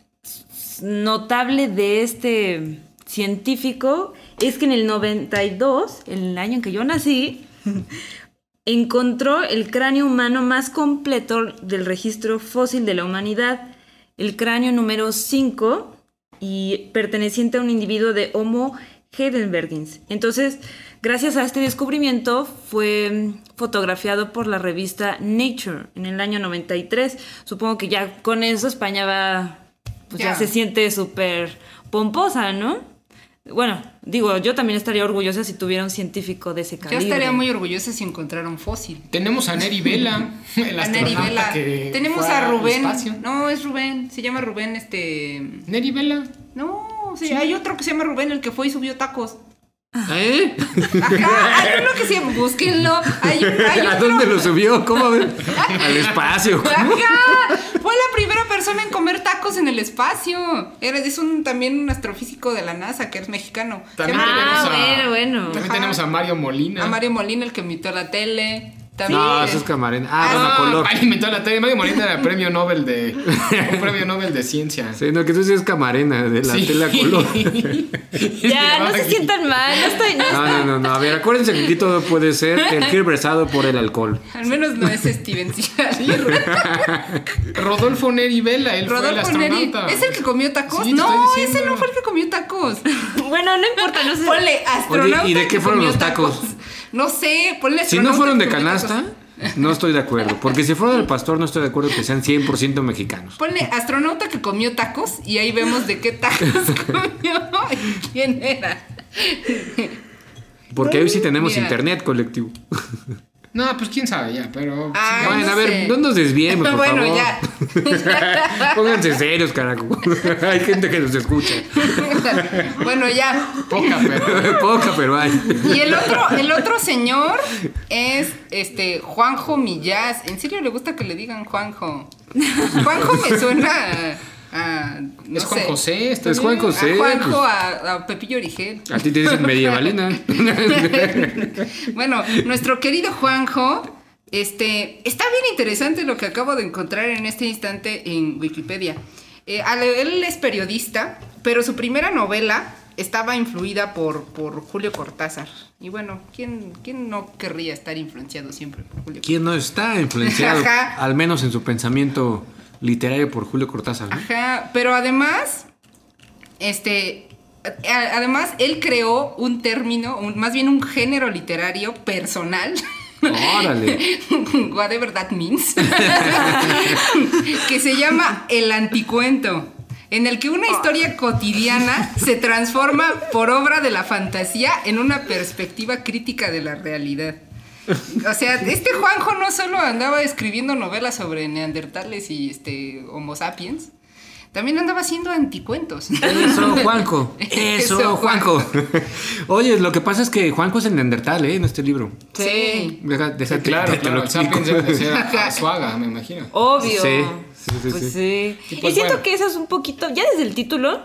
notable de este científico es que en el 92, el año en que yo nací, <laughs> encontró el cráneo humano más completo del registro fósil de la humanidad, el cráneo número 5 y perteneciente a un individuo de Homo heidelbergins. Entonces, gracias a este descubrimiento fue fotografiado por la revista Nature en el año 93. Supongo que ya con eso España va, pues Ya. se siente súper pomposa, ¿no? Bueno, digo, yo también estaría orgullosa si tuviera un científico de ese Yo calibre. estaría muy orgullosa si encontrara un fósil. Tenemos a Neri Vela, <laughs> el A Neri astronauta Vela. que Tenemos fue a Rubén. espacio. No, es Rubén. Se llama Rubén, este. Neri Vela. No, sí, hay otro que se llama Rubén, el que fue y subió tacos. ¿Eh? Ajá, hay uno que se llama. Búsquenlo. Hay, un- hay <laughs> ¿A otro. dónde lo subió? ¿Cómo? <laughs> Al espacio. Ajá, fue la primera persona en comer tacos en el espacio. Era, es un, también un astrofísico de la NASA que es mexicano. También Ah, tenemos a, bueno, bueno. También tenemos a Mario Molina. A Mario Molina, el que invitó a la tele. También, No, eso es camarena. Ah, Ah, bueno, no. color. Ay, inventó la tele. Mario Molina era premio Nobel de. <laughs> un premio Nobel de ciencia. Sí, no, que tú dices camarena de la Sí. tela color. <laughs> Ya, no se sientan mal, no estoy... no No, no, no, no. A ver, acuérdense que aquí todo puede ser tergiversado por el alcohol. Al menos no es Steven Seagal. <laughs> Rodolfo Neri Vela, él fue el Rodolfo Neri. ¿Es el que comió tacos? Sí, no, ese no fue el que comió tacos. Bueno, no importa, no sé. Ponle astronauta. Oye, ¿y de qué fueron los tacos? No sé, ponle Si no fueron de canasta, <laughs> no estoy de acuerdo. Porque si fueron del pastor, no estoy de acuerdo que sean 100% mexicanos. Ponle astronauta que comió tacos y ahí vemos de qué tacos <laughs> comió y quién era. Porque hoy sí tenemos Mira. internet colectivo. <laughs> No, pues quién sabe ya, pero. Ah, bueno, no a ver, sé. no nos desviemos, <laughs> por bueno, favor. ya. <laughs> Pónganse serios, carajo. <laughs> hay gente que nos escucha. bueno, ya. Poca, pero. Poca, pero hay. Y el otro, el otro señor es este Juanjo Millás. ¿En serio le gusta que le digan Juanjo? Juanjo me suena a. a- no es Juan sé, José, está Es. Juan José. A Juanjo, pues, a, a Pepillo Origel. a ti te dicen medievalina. <laughs> <laughs> Bueno, nuestro querido Juanjo, este, está bien interesante lo que acabo de encontrar en este instante en Wikipedia. Eh, él es periodista, pero su primera novela estaba influida por, por Julio Cortázar. Y bueno, ¿quién, ¿quién no querría estar influenciado siempre por Julio ¿Quién no está influenciado, <laughs> Ajá. al menos en su pensamiento literario, por Julio Cortázar? ¿no? Ajá, pero además, este, además él creó un término, un- más bien un género literario personal. Órale. <laughs> Whatever that means. <laughs> que se llama el anticuento. En el que una historia cotidiana se transforma por obra de la fantasía en una perspectiva crítica de la realidad. O sea, este Juanjo no solo andaba escribiendo novelas sobre neandertales y este Homo sapiens, también andaba haciendo anticuentos. Eso, Juanjo. <laughs> Eso, Eso, Juanjo. Oye, lo que pasa es que Juanjo es el Neandertal, ¿eh? En este libro. Sí. Deja, deja- Sí, claro, te- te claro. lo. Sapiens debe de ser a, a <laughs> Suaga, me imagino. Obvio. Sí, sí, sí, Pues sí. sí. Y Y, pues siento bueno. que eso es un poquito, ya desde el título,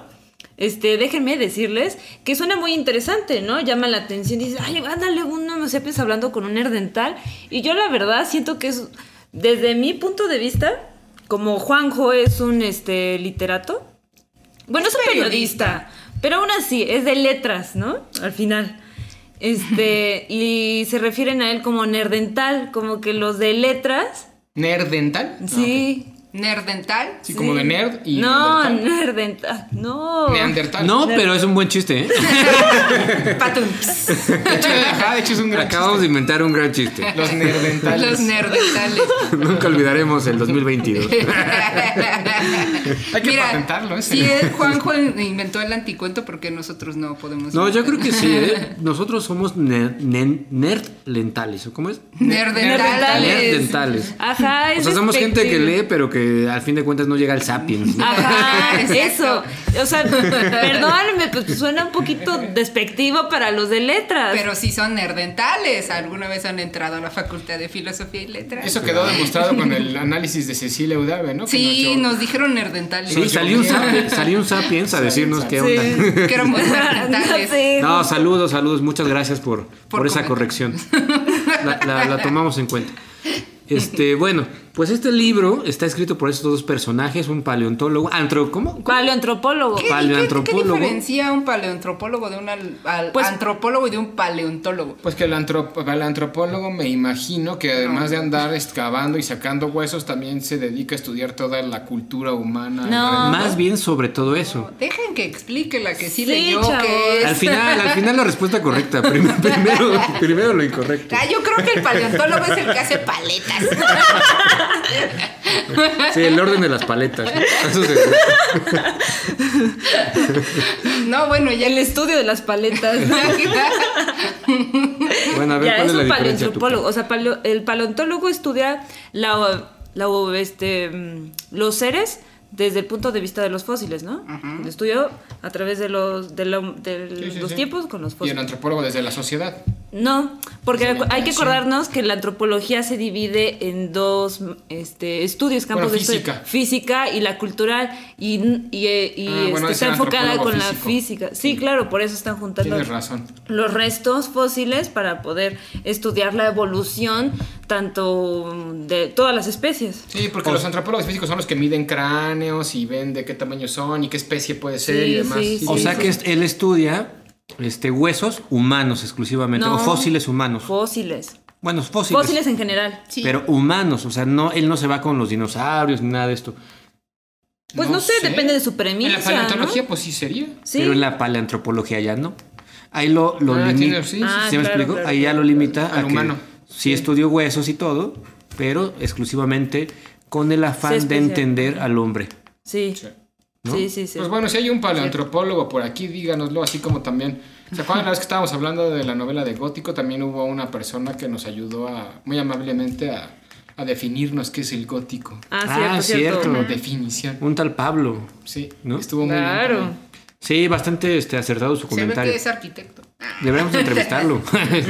este, déjenme decirles que suena muy interesante, ¿no? Llama la atención, dices, ay, ándale, un Homo sapiens hablando con un nerdental. Y yo la verdad siento que es, desde mi punto de vista, como Juanjo es un este literato, bueno, es, un periodista, pero aún así, es de letras, ¿no? Al final. Este, <laughs> y se refieren a él como nerdental, como que los de letras. ¿Nerdental? Sí. Nerdental. Sí, como de nerd y No, nerdental. No. Neandertal. No, pero es un buen chiste, ¿eh? <laughs> Patum. De hecho, ajá, de hecho es un gran Acabamos de inventar un gran chiste. Los nerdentales. Los nerdentales. <laughs> Nunca olvidaremos el 2022. <laughs> Hay que patentarlo, ese. Si el Juanjo inventó el anticuento, ¿por qué nosotros no podemos? No, yo creo que sí, ¿eh? Nosotros somos ner- nen- nerdlentales, ¿o ¿cómo es? Nerdentales. Nerdentales. Ajá, O es sea, somos gente que lee, pero que al fin de cuentas no llega al sapiens. ¿no? Ajá, <laughs> eso. O sea, perdónenme, pues suena un poquito despectivo para los de letras. Pero sí son nerdentales. ¿Alguna vez han entrado a la Facultad de Filosofía y Letras? Eso quedó demostrado con el análisis de Cecilia Udave, ¿no? Que Sí, nos nos dijeron nerdentales. Sí, salió un, sapiens, salió un sapiens a decirnos qué onda. Que éramos <laughs> no nerdentales. No, saludos, saludos, muchas gracias por, por, esa corrección. <laughs> La, la- la tomamos en cuenta. Este, bueno, pues este libro está escrito por estos dos personajes, un paleontólogo, antro, ¿cómo? Paleoantropólogo. ¿Qué, Paleoantropólogo. ¿Qué, qué diferencia un paleoantropólogo de un al- al- Pues- antropólogo y de un paleontólogo? Pues que el, antrop- el antropólogo me imagino que además de andar excavando y sacando huesos, también se dedica a estudiar toda la cultura humana. No. Más bien sobre todo eso. Dejen que explique la que sí, Sí, leyó chavos. que es. Al final, al final la respuesta correcta. <laughs> Prim- primero, primero lo incorrecto. Ah, yo creo que el paleontólogo es el que hace paletas. <laughs> Sí, el orden de las paletas. Eso se- No, bueno, ya El estudio de las paletas. Bueno, a ver, ya, ¿cuál es es la un diferencia? O sea, paleo- el paleontólogo estudia la, la- este, los seres desde el punto de vista de los fósiles, ¿no? Lo estudió a través de los, de lo- de Sí, sí, los sí. tiempos con los Y el fósiles. antropólogo desde la sociedad. No, porque la hay que acordarnos que la antropología se divide en dos este, estudios, campos Bueno, de estudio. física. Física y la cultural. Y, y, eh, y, Ah, este, bueno, está el enfocada con la física. Sí, claro, por eso están juntando razón. los restos fósiles para poder estudiar la evolución tanto de todas las especies. Sí, porque los antropólogos físicos son los que miden cráneos y ven de qué tamaño son y qué especie puede ser Sí, y demás. sí, O sí. sea que est- él estudia este, huesos humanos exclusivamente, No. o fósiles humanos. Fósiles. bueno, fósiles. Fósiles en general. Sí. Pero humanos, o sea, no, él no se va con los dinosaurios ni nada de esto. Pues no, sé, depende de su En premisa. la paleontología, ¿no? pues sí sería. Sí. Pero en la paleantropología ya no. Ahí lo, lo Ah, limita. sí, sí, Ah, ¿Sí me claro, explico? claro, Ahí ya claro. lo limita Al a que humano. sí estudió huesos y todo, pero exclusivamente con el afán de entender al hombre. Sí. Sí. ¿no? Sí, sí, sí. Pues bueno, si hay un paleoantropólogo por aquí, díganoslo, así como también. ¿Se acuerdan la vez que estábamos hablando de la novela de Gótico? También hubo una persona que nos ayudó a, muy amablemente a, a definirnos qué es el gótico. Ah, Ah, cierto, cierto. cierto. Como definición. Un tal Pablo. Sí, ¿No? estuvo muy bien. Claro. también. Sí, bastante este, acertado su Se ve comentario. que es arquitecto. Deberíamos entrevistarlo.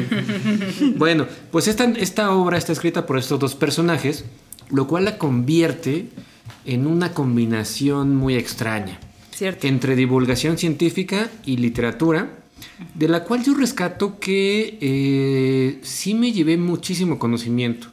<laughs> <laughs> bueno, pues esta, esta obra está escrita por estos dos personajes, lo cual la convierte en una combinación muy extraña Cierto. entre divulgación científica y literatura, de la cual yo rescato que eh, sí me llevé muchísimo conocimiento.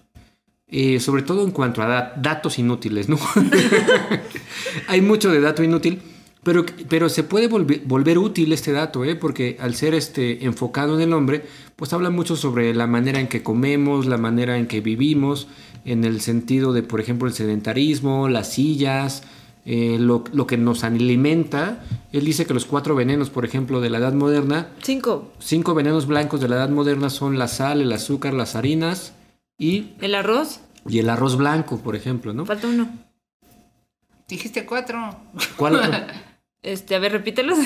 Eh, sobre todo en cuanto a da- datos inútiles, ¿no? <laughs> Hay mucho de dato inútil, pero, pero se puede volver, volver útil este dato, ¿eh? Porque al ser este, enfocado en el hombre, pues habla mucho sobre la manera en que comemos, la manera en que vivimos, en el sentido de, por ejemplo, el sedentarismo, las sillas, eh, lo, lo que nos alimenta. Él dice que los cuatro venenos, por ejemplo, de la Edad Moderna, Cinco. cinco venenos blancos de la Edad Moderna son la sal, el azúcar, las harinas y, El arroz. y el arroz blanco, por ejemplo, ¿no? Falta uno. Dijiste cuatro. ¿Cuál? <laughs> Este, a ver, repítelos.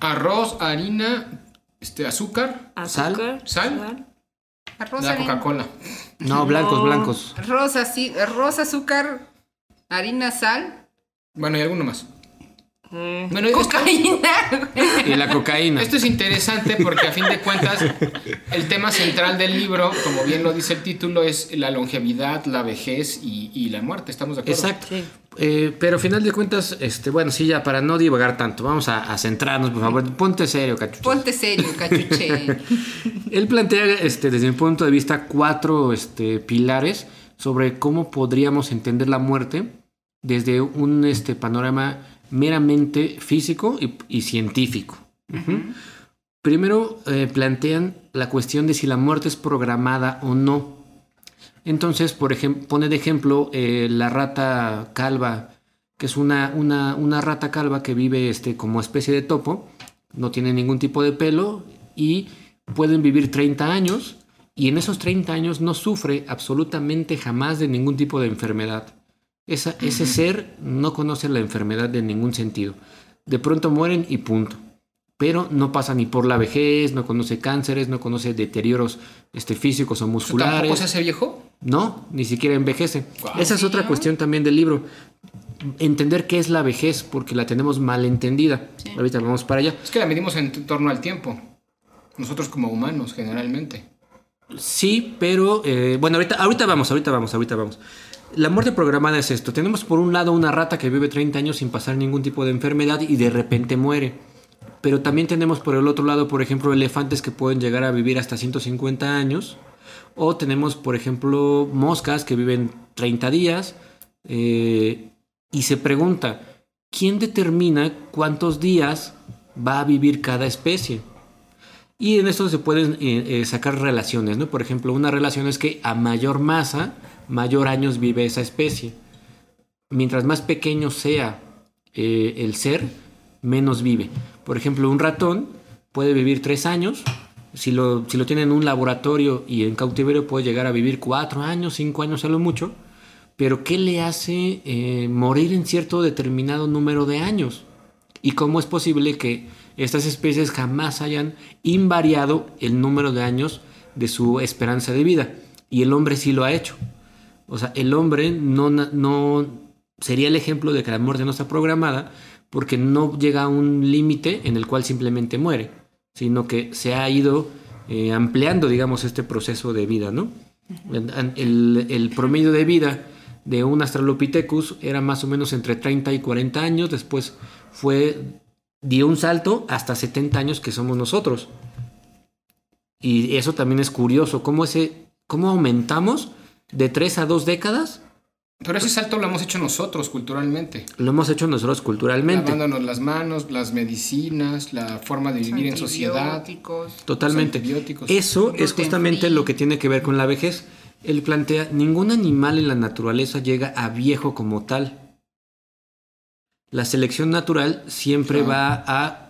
Arroz, harina, este, azúcar, Azúcar. ¿Sal? La. Coca-Cola. No, blancos, No. blancos. Arroz, así, arroz, azúcar, harina, sal, Bueno, y alguno más. Mm. Bueno, esto, cocaína. Y la cocaína. esto es interesante porque a fin de cuentas el tema central del libro, como bien lo dice el título, es la longevidad, la vejez y, y la muerte. ¿Estamos de acuerdo? Exacto. Sí. Eh, pero al final de cuentas, este, bueno, sí, ya para no divagar tanto, vamos a, a centrarnos, por favor. Ponte serio, cachucho. Ponte serio, cachuche. <laughs> Él plantea, este, desde mi punto de vista, cuatro este, pilares sobre cómo podríamos entender la muerte desde un este, panorama meramente físico y, y científico. Primero eh, plantean la cuestión de si la muerte es programada o no. Entonces, por ejemplo, pone de ejemplo eh, la rata calva, que es una, una, una rata calva que vive este, como especie de topo, no tiene ningún tipo de pelo y pueden vivir 30 años y en esos 30 años no sufre absolutamente jamás de ningún tipo de enfermedad. Esa- ese ser no conoce la enfermedad de ningún sentido. De pronto mueren y punto. Pero no pasa ni por la vejez, no conoce cánceres, no conoce deterioros este, físicos o ¿Tampoco musculares. se hace viejo? No, ni siquiera envejece. Esa es otra cuestión también del libro. Entender qué es la vejez, porque la tenemos mal entendida. Sí. Ahorita vamos para allá. Es que la medimos en torno al tiempo. Nosotros como humanos, generalmente. Sí, pero eh, bueno, ahorita, ahorita vamos, ahorita vamos, ahorita vamos. La muerte programada es esto. Tenemos por un lado una rata que vive 30 años sin pasar ningún tipo de enfermedad y de repente muere. Pero también tenemos por el otro lado, por ejemplo, elefantes que pueden llegar a vivir hasta 150 años. O tenemos, por ejemplo, moscas que viven 30 días. eh, y se pregunta, ¿quién determina cuántos días va a vivir cada especie? Y en esto se pueden eh, eh, sacar relaciones, ¿no? Por ejemplo, una relación es que a mayor masa, mayor años vive esa especie. Mientras más pequeño sea el ser, menos vive. Por ejemplo, un ratón puede vivir tres años. Si lo, si lo tiene en un laboratorio y en cautiverio puede llegar a vivir cuatro años, cinco años a lo mucho. Pero ¿qué le hace eh, morir en cierto determinado número de años? ¿Y cómo es posible que estas especies jamás hayan invariado el número de años de su esperanza de vida? Y el hombre sí lo ha hecho. O sea, el hombre no, no sería el ejemplo de que la muerte no está programada porque no llega a un límite en el cual simplemente muere, sino que se ha ido eh, ampliando, digamos, este proceso de vida, ¿no? El, el promedio de vida de un Australopithecus era más o menos entre 30 y 40 años, después fue dio un salto hasta 70 años que somos nosotros. Y eso también es curioso, cómo ese cómo aumentamos de 3 a 2 décadas, Pero ese salto lo hemos hecho nosotros culturalmente. lo hemos hecho nosotros culturalmente. Lavándonos las manos, las medicinas, la forma de vivir en sociedad. Antibióticos. Totalmente. Los antibióticos. Eso es justamente free. lo que tiene que ver con la vejez. Él plantea, ningún animal en la naturaleza llega a viejo como tal. La selección natural siempre va a,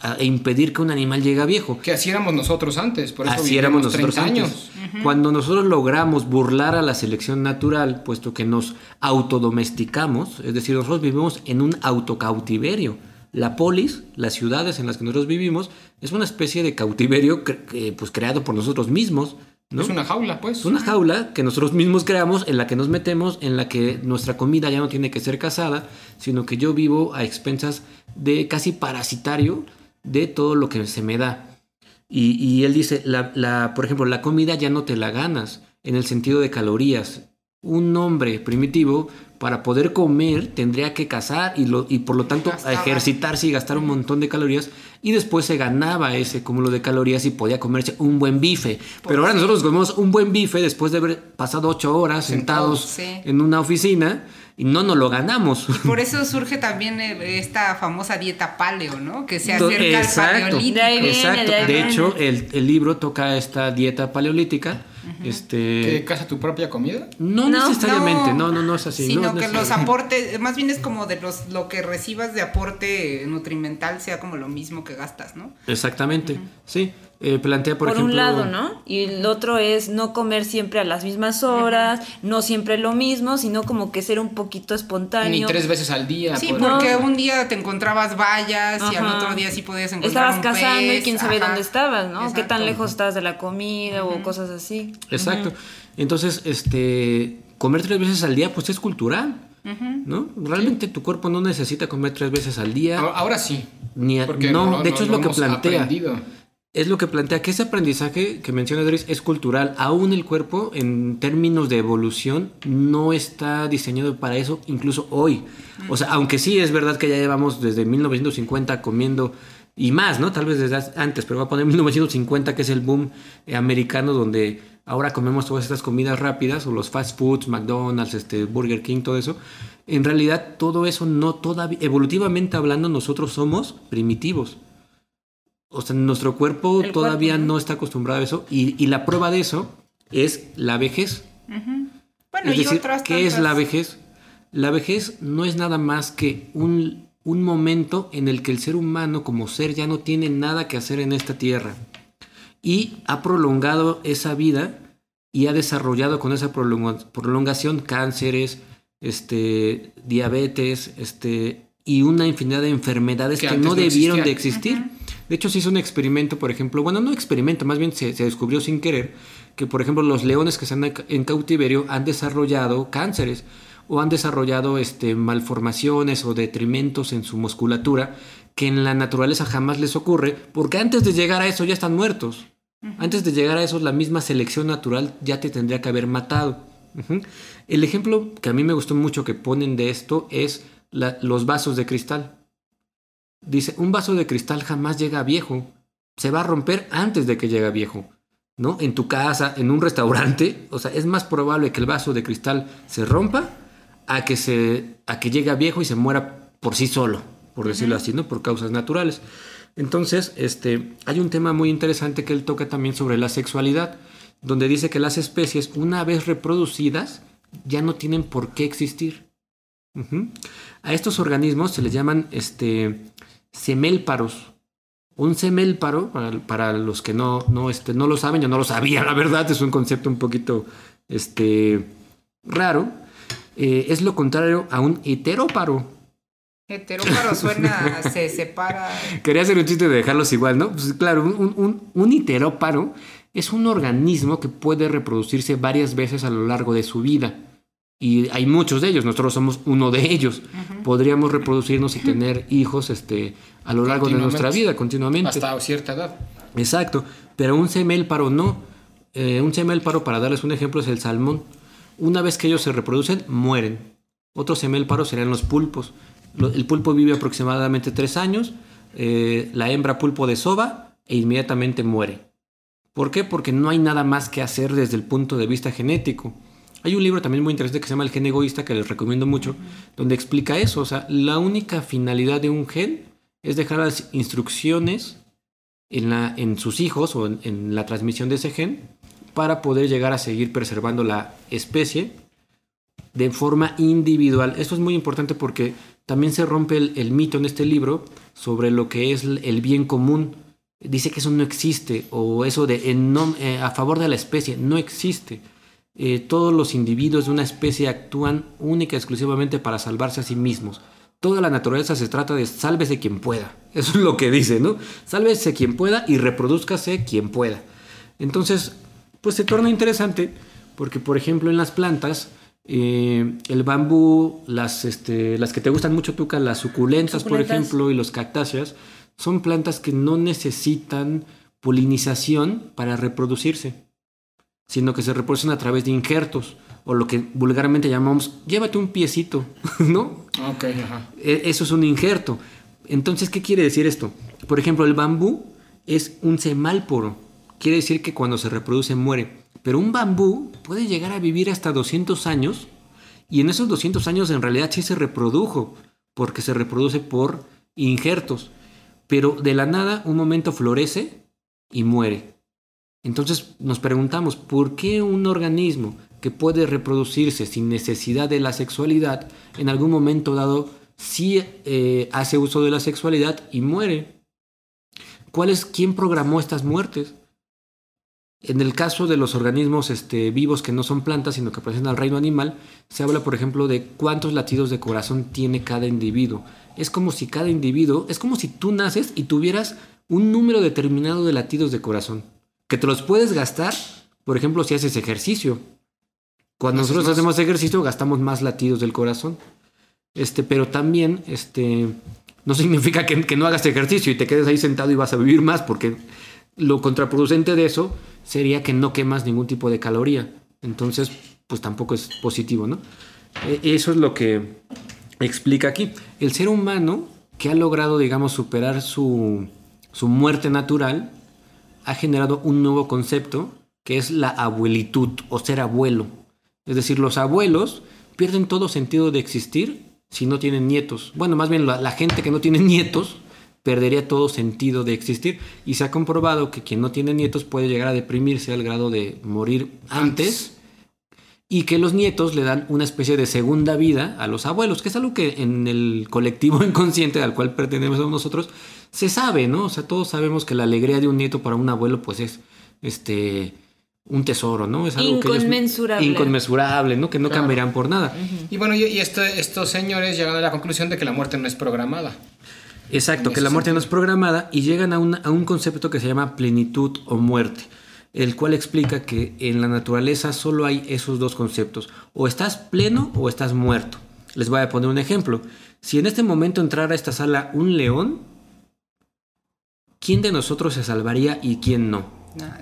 a impedir que un animal llegue a viejo. Que así éramos nosotros antes, por eso Así éramos nosotros 30 antes. años. Cuando nosotros logramos burlar a la selección natural, puesto que nos autodomesticamos, es decir, nosotros vivimos en un autocautiverio. La polis, las ciudades en las que nosotros vivimos, es una especie de cautiverio cre- pues, creado por nosotros mismos. ¿no? Es una jaula, pues. Es una jaula que nosotros mismos creamos, en la que nos metemos, en la que nuestra comida ya no tiene que ser cazada, sino que yo vivo a expensas de casi parasitario de todo lo que se me da. Y, él dice, la- por ejemplo, la comida ya no te la ganas en el sentido de calorías. Un hombre primitivo, para poder comer, tendría que cazar y, lo, y por lo tanto Gastaba. ejercitarse y gastar un montón de calorías. Y después se ganaba ese cúmulo de calorías y podía comerse un buen bife. Pero ahora nosotros comemos un buen bife después de haber pasado ocho horas sentados Sí. en una oficina y no nos lo ganamos. Por eso <laughs> surge también eh, esta famosa dieta paleo, ¿no? Que se al Exacto. paleolítico. De ahí viene, Exacto. de ahí De viene. hecho, el, el libro toca esta dieta paleolítica. ¿Que Este. caza tu propia comida? No, No, necesariamente, no, no, no es así. Sino no es que los aportes, más bien es como de los lo que recibas de aporte nutrimental sea como lo mismo que gastas, ¿no? Exactamente, sí. Eh, plantea, por, Por, ejemplo. un lado, ¿no? Y el otro es no comer siempre a las mismas horas, no siempre lo mismo, sino como que ser un poquito espontáneo. Ni tres veces al día. Sí, porque un día te encontrabas vallas y al otro día sí podías encontrar Estabas un cazando y quién sabe ajá. dónde estabas, ¿no? Qué tan lejos estabas de la comida o cosas así. Exacto. Entonces, este. Comer tres veces al día, pues es cultural. ¿No? Realmente tu cuerpo no necesita comer tres veces al día. Ahora, ahora sí. Ni a- Porque no, de hecho es lo que plantea. aprendido. Es lo que plantea que ese aprendizaje que menciona Dries es cultural. Aún el cuerpo, en términos de evolución, no está diseñado para eso, incluso hoy. O sea, aunque sí es verdad que ya llevamos desde 1950 comiendo y más, ¿no? Tal vez desde antes, pero voy a poner 1950, que es el boom americano, donde ahora comemos todas estas comidas rápidas, o los fast foods, McDonald's, este, Burger King, todo eso. En realidad, todo eso no todavía, evolutivamente hablando, nosotros somos primitivos. O sea, nuestro cuerpo El todavía cuerpo, ¿no? ¿no? está acostumbrado a eso. Y, y la prueba de eso es la vejez. Bueno, es y decir, otras ¿qué es la vejez? La vejez no es nada más que un, un momento en el que el ser humano como ser ya no tiene nada que hacer en esta tierra. Y ha prolongado esa vida y ha desarrollado con esa prolonga- prolongación cánceres, este, diabetes, este, y una infinidad de enfermedades Que no no debieron de existir. De hecho, se hizo un experimento, por ejemplo, bueno, no experimento, más bien se, se descubrió sin querer que, por ejemplo, los leones que están en ca- en cautiverio han desarrollado cánceres o han desarrollado este, malformaciones o detrimentos en su musculatura que en la naturaleza jamás les ocurre, porque antes de llegar a eso ya están muertos. Antes de llegar a eso, la misma selección natural ya te tendría que haber matado. El ejemplo que a mí me gustó mucho que ponen de esto es la- los vasos de cristal. Dice, un vaso de cristal jamás llega viejo. Se va a romper antes de que llegue viejo. ¿No? En tu casa, en un restaurante, o sea, es más probable que el vaso de cristal se rompa a que, se, a que llegue viejo y se muera por sí solo, por decirlo así, ¿no? Por causas naturales. Entonces, este, hay un tema muy interesante que él toca también sobre la sexualidad, donde dice que las especies, una vez reproducidas, ya no tienen por qué existir. A estos organismos se les llaman este, semélparos. Un semélparo, para, los que no, no, este, no lo saben, yo no lo sabía, la verdad, es un concepto un poquito este, raro. Eh, es lo contrario a un heteróparo. Heteróparo suena, <laughs> se separa. Quería hacer un chiste de dejarlos igual, ¿no? Pues claro, un, un, un iteróparo es un organismo que puede reproducirse varias veces a lo largo de su vida. Y hay muchos de ellos, nosotros somos uno de ellos. Podríamos reproducirnos y tener hijos este, a lo largo de nuestra vida, continuamente. Hasta cierta edad. Exacto, pero un semélparo no. Eh, un semélparo, para darles un ejemplo, es el salmón. Una vez que ellos se reproducen, mueren. Otros semélparos serían los pulpos. El pulpo vive aproximadamente tres años, eh, la hembra pulpo desova e inmediatamente muere. ¿Por qué? Porque no hay nada más que hacer desde el punto de vista genético. Hay un libro también muy interesante que se llama El gen egoísta, que les recomiendo mucho, donde explica eso. O sea, la única finalidad de un gen es dejar las instrucciones en, la, en sus hijos o en, la transmisión de ese gen para poder llegar a seguir preservando la especie de forma individual. Esto es muy importante porque también se rompe el, mito en este libro sobre lo que es el bien común. Dice que eso no existe o eso de en eh, a favor de la especie no existe. Eh, todos los individuos de una especie actúan única y exclusivamente para salvarse a sí mismos. Toda la naturaleza se trata de sálvese quien pueda. <laughs> Eso es lo que dice, ¿no? Sálvese quien pueda y reproduzcase quien pueda. Entonces, pues se torna interesante porque, por ejemplo, en las plantas, eh, el bambú, las, este, las que te gustan mucho, Tuca, las suculentas, por Suculentas. ejemplo, y los cactáceas, son plantas que no necesitan polinización para reproducirse, sino que se reproducen a través de injertos, o lo que vulgarmente llamamos, llévate un piecito, <laughs> ¿no? Ok, ajá. E- Eso es un injerto. Entonces, ¿qué quiere decir esto? Por ejemplo, el bambú es un semálporo. Quiere decir que cuando se reproduce muere. Pero un bambú puede llegar a vivir hasta 200 años y en esos 200 años en realidad sí se reprodujo, porque se reproduce por injertos. Pero de la nada, un momento florece y muere. Entonces nos preguntamos, ¿por qué un organismo que puede reproducirse sin necesidad de la sexualidad, en algún momento dado sí eh, hace uso de la sexualidad y muere? ¿Cuál es quién programó estas muertes? En el caso de los organismos este, vivos que no son plantas, sino que pertenecen al reino animal, se habla, por ejemplo, de cuántos latidos de corazón tiene cada individuo. Es como si cada individuo, es como si tú naces y tuvieras un número determinado de latidos de corazón, que te los puedes gastar, por ejemplo, si haces ejercicio. Cuando nosotros más. hacemos ejercicio, gastamos más latidos del corazón. Este, pero también, este, no significa que, que no hagas ejercicio y te quedes ahí sentado y vas a vivir más, porque lo contraproducente de eso sería que no quemas ningún tipo de caloría. Entonces, pues tampoco es positivo, ¿no? E- Eso es lo que explica aquí. El ser humano que ha logrado, digamos, superar su, su muerte natural, ha generado un nuevo concepto que es la abuelitud o ser abuelo. Es decir, los abuelos pierden todo sentido de existir si no tienen nietos. Bueno, más bien la, gente que no tiene nietos perdería todo sentido de existir. Y se ha comprobado que quien no tiene nietos puede llegar a deprimirse al grado de morir antes. Y que los nietos le dan una especie de segunda vida a los abuelos, que es algo que en el colectivo <laughs> inconsciente al cual pertenecemos nosotros se sabe, ¿no? O sea, todos sabemos que la alegría de un nieto para un abuelo, pues es este un tesoro, ¿no? Es algo inconmensurable. Que inconmensurable, ¿no? Que no cambiarán por nada. Y bueno, y, este, estos señores llegan a la conclusión de que la muerte no es programada. Exacto, que la muerte no es programada y llegan a un, a un concepto que se llama plenitud o muerte, el cual explica que en la naturaleza solo hay esos dos conceptos, o estás pleno o estás muerto. Les voy a poner un ejemplo. Si en este momento entrara a esta sala un león, ¿quién de nosotros se salvaría y quién no?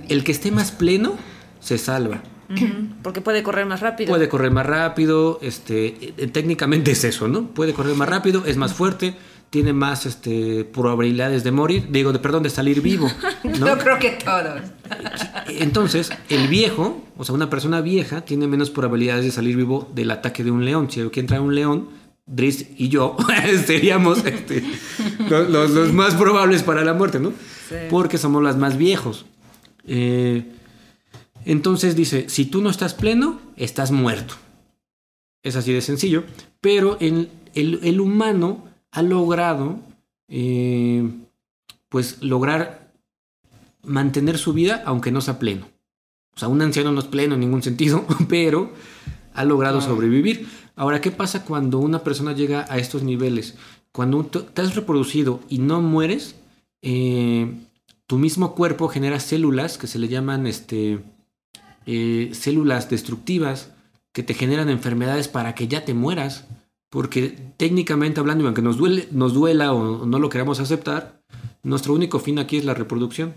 El que esté más pleno se salva. <clears throat> Porque puede correr más rápido. Puede correr más rápido, este, eh, técnicamente es eso, ¿no? Puede correr más rápido, es más fuerte, tiene más este, probabilidades de morir, digo, de, perdón, de salir vivo. <laughs> ¿no? Yo creo que todos. Entonces, el viejo, o sea, una persona vieja, tiene menos probabilidades de salir vivo del ataque de un león. Si aquí entra un león, Driss y yo <laughs> seríamos este, los, más probables para la muerte, ¿no? Porque somos los más viejos. Eh, entonces dice, si tú no estás pleno, estás muerto. Es así de sencillo. Pero el, el, humano ha logrado, eh, pues, lograr mantener su vida aunque no sea pleno. O sea, un anciano no es pleno en ningún sentido, <laughs> pero ha logrado sobrevivir. Ahora, ¿qué pasa cuando una persona llega a estos niveles? Cuando te has reproducido y no mueres, eh, tu mismo cuerpo genera células que se le llaman este, eh, células destructivas que te generan enfermedades para que ya te mueras. Porque técnicamente hablando, aunque nos, duele, nos duela o no lo queramos aceptar, nuestro único fin aquí es la reproducción.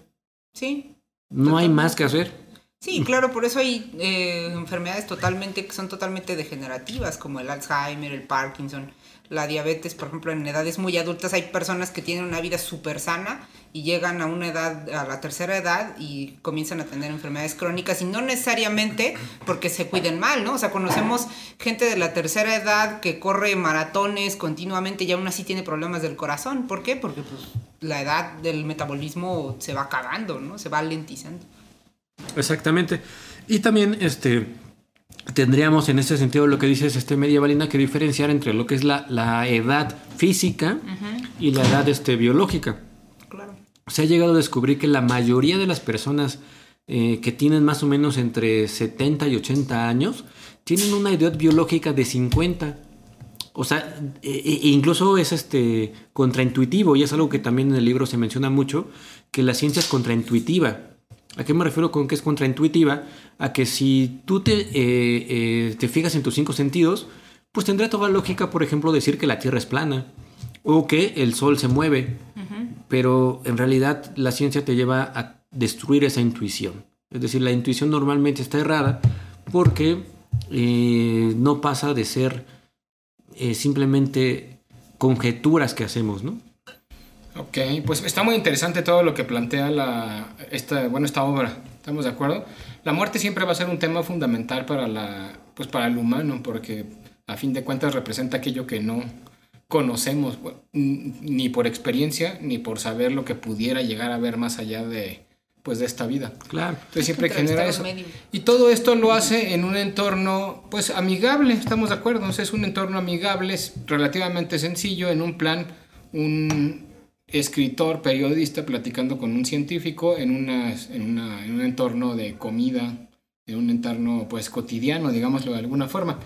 Sí. No hay más que hacer. Sí, claro, por eso hay eh, enfermedades totalmente que son totalmente degenerativas, como el Alzheimer, el Parkinson, la diabetes, por ejemplo, en edades muy adultas hay personas que tienen una vida súper sana y llegan a una edad, a la tercera edad y comienzan a tener enfermedades crónicas y no necesariamente porque se cuiden mal, ¿no? O sea, conocemos gente de la tercera edad que corre maratones continuamente y aún así tiene problemas del corazón. ¿Por qué? Porque pues, la edad del metabolismo se va acabando, ¿no? Se va lentizando. Exactamente. Y también, este, tendríamos en ese sentido lo que dices este medievalina que diferenciar entre lo que es la, la edad física y la edad este, biológica. Claro. Se ha llegado a descubrir que la mayoría de las personas eh, que tienen más o menos entre 70 y 80 años tienen una edad biológica de 50. O sea, e, e incluso es este contraintuitivo y es algo que también en el libro se menciona mucho, que la ciencia es contraintuitiva. ¿A qué me refiero con que es contraintuitiva? A que si tú te, eh, eh, te fijas en tus cinco sentidos, pues tendrá toda lógica, por ejemplo, decir que la Tierra es plana o que el Sol se mueve. Pero en realidad la ciencia te lleva a destruir esa intuición. Es decir, la intuición normalmente está errada porque eh, no pasa de ser simplemente conjeturas que hacemos, ¿no? Ok, pues está muy interesante todo lo que plantea la, esta, bueno, esta obra. ¿Estamos de acuerdo? La muerte siempre va a ser un tema fundamental para, la, pues para el humano, porque a fin de cuentas representa aquello que no conocemos, ni por experiencia, ni por saber lo que pudiera llegar a ver más allá de, pues, de esta vida. Claro. Entonces siempre genera eso. Y todo esto lo hace en un entorno, pues, amigable, ¿estamos de acuerdo? es un entorno amigable, es relativamente sencillo, en un plan, un, escritor, periodista, platicando con un científico en, una, en, un entorno de comida, en un entorno pues cotidiano, digámoslo de alguna forma.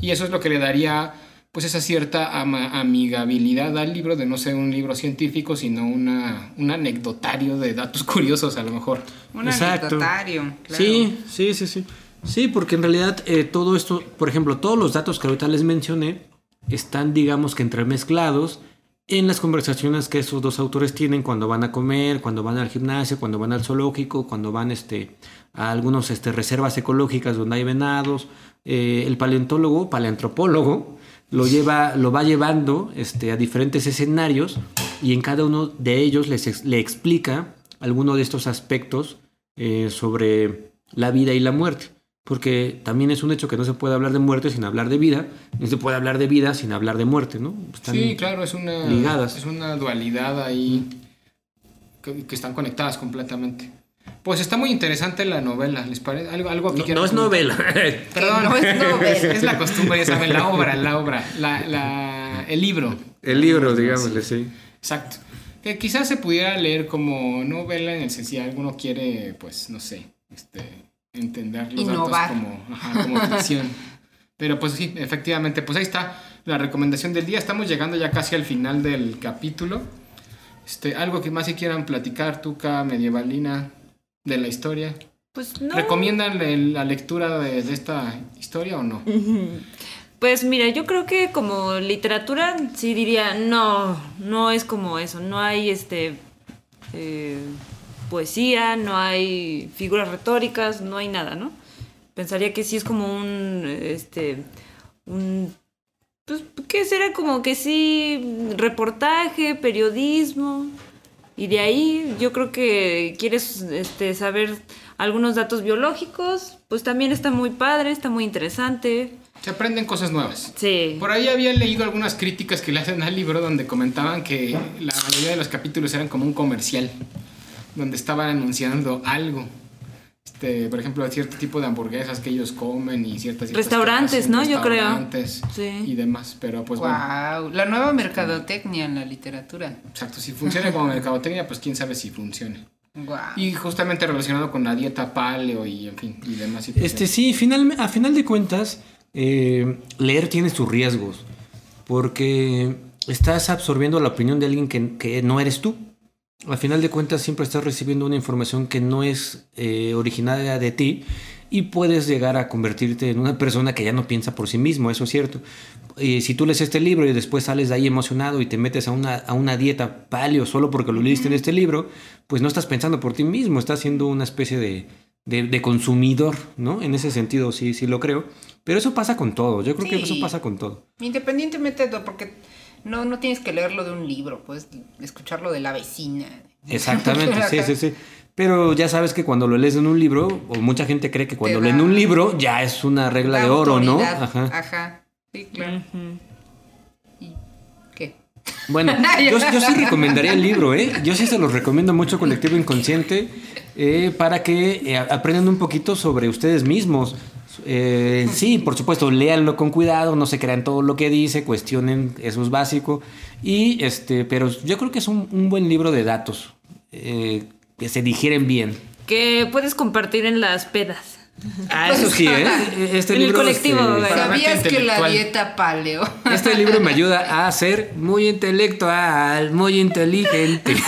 Y eso es lo que le daría pues esa cierta amigabilidad al libro, de no ser un libro científico, sino una, un anecdotario de datos <laughs> curiosos a lo mejor. Un anecdotario, claro. Sí, sí, sí, sí. Sí, porque en realidad eh, todo esto, por ejemplo, todos los datos que ahorita les mencioné están, digamos que entremezclados en las conversaciones que esos dos autores tienen cuando van a comer, cuando van al gimnasio, cuando van al zoológico, cuando van este, a algunas este, reservas ecológicas donde hay venados, eh, el paleontólogo, paleantropólogo, lo, lleva, lo va llevando este, a diferentes escenarios y en cada uno de ellos les, le explica alguno de estos aspectos eh, sobre la vida y la muerte. Porque también es un hecho que no se puede hablar de muerte sin hablar de vida, ni se puede hablar de vida sin hablar de muerte, ¿no? Están sí, claro, es una, ligadas. es una dualidad ahí que, que están conectadas completamente. Pues está muy interesante la novela, ¿les parece? Algo, algo que No, no es comentar? novela. <laughs> Perdón, no es novela. <laughs> es la costumbre, ya saben, la obra, la obra, la, la- el libro. El libro, digámosle, sí. Exacto. Que quizás se pudiera leer como novela en el sentido si alguno quiere, pues, no sé, este, entender los Innovar. datos como, ajá, como <laughs> ficción. Pero pues sí, efectivamente, pues ahí está la recomendación del día. Estamos llegando ya casi al final del capítulo. Este, algo que más si quieran platicar, Tuca, medievalina, de la historia. Pues no. ¿Recomiendan la lectura de, de esta historia o no? Pues mira, yo creo que como literatura sí diría, no, no es como eso, no hay este eh, poesía, no hay figuras retóricas, no hay nada, ¿no? Pensaría que sí es como un, este, un, pues, ¿qué será? Como que sí, reportaje, periodismo, y de ahí yo creo que quieres este, saber algunos datos biológicos, pues también está muy padre, está muy interesante. Se aprenden cosas nuevas. Sí. Por ahí había leído algunas críticas que le hacen al libro donde comentaban que la mayoría de los capítulos eran como un comercial, donde estaban anunciando algo. Este, por ejemplo, cierto tipo de hamburguesas que ellos comen y ciertas ciertas Restaurantes, ¿no? Yo creo. restaurantes Sí. Y demás, pero pues bueno, la nueva mercadotecnia en la literatura. exacto, si funciona como mercadotecnia, pues quién sabe si funcione. Wow. Y justamente relacionado con la dieta paleo y en fin, y demás. Este sí, final, a final de cuentas, eh, leer tiene sus riesgos, porque estás absorbiendo la opinión de alguien que, que no eres tú. A final de cuentas siempre estás recibiendo una información que no es eh, originaria de ti y puedes llegar a convertirte en una persona que ya no piensa por sí mismo, eso es cierto. Y si tú lees este libro y después sales de ahí emocionado y te metes a una, a una dieta paleo solo porque lo leíste en este libro, pues no estás pensando por ti mismo, estás siendo una especie de, de, de consumidor, ¿no? En ese sentido sí, sí lo creo. Pero eso pasa con todo, yo creo que eso pasa con todo. Independientemente de, porque no, no tienes que leerlo de un libro, puedes escucharlo de la vecina. Exactamente, <laughs> sí, sí, sí. Pero ya sabes que cuando lo lees en un libro, o mucha gente cree que cuando leen un libro ya es una regla de oro, ¿no? Ajá. Ajá. Sí, claro. ¿Y qué? Bueno, <laughs> yo, yo sí recomendaría el libro, ¿eh? Yo sí se los recomiendo mucho, Colectivo Inconsciente, eh, para que eh, aprendan un poquito sobre ustedes mismos. Eh, sí, por supuesto, léanlo con cuidado, no se crean todo lo que dice, cuestionen, eso es básico. Y este, pero yo creo que es un, buen libro de datos, eh, que se digieren bien. Que puedes compartir en las pedas. Ah, eso sí, ¿eh? <laughs> Este En el libro, colectivo, este, güey. Para ¿Sabías que la dieta paleo? <laughs> Este libro me ayuda a ser muy intelectual, muy inteligente. <laughs>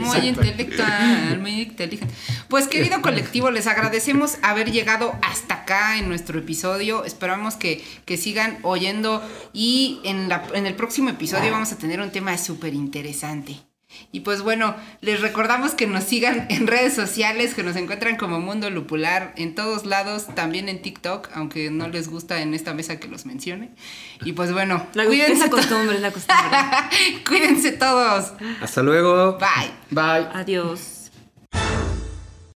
Muy intelectual, muy inteligente. Pues querido colectivo, les agradecemos haber llegado hasta acá en nuestro episodio. Esperamos que, que sigan oyendo y en, la, en el próximo episodio vamos a tener un tema súper interesante. Y pues bueno, les recordamos que nos sigan <laughs> en redes sociales, que nos encuentran como Mundo Lupular en todos lados, también en TikTok, aunque no les gusta en esta mesa que los mencione. Y pues bueno, <laughs> La, es cuídense, la costumbre, es la costumbre. <laughs> cuídense todos. Hasta luego. Bye. Bye. Adiós.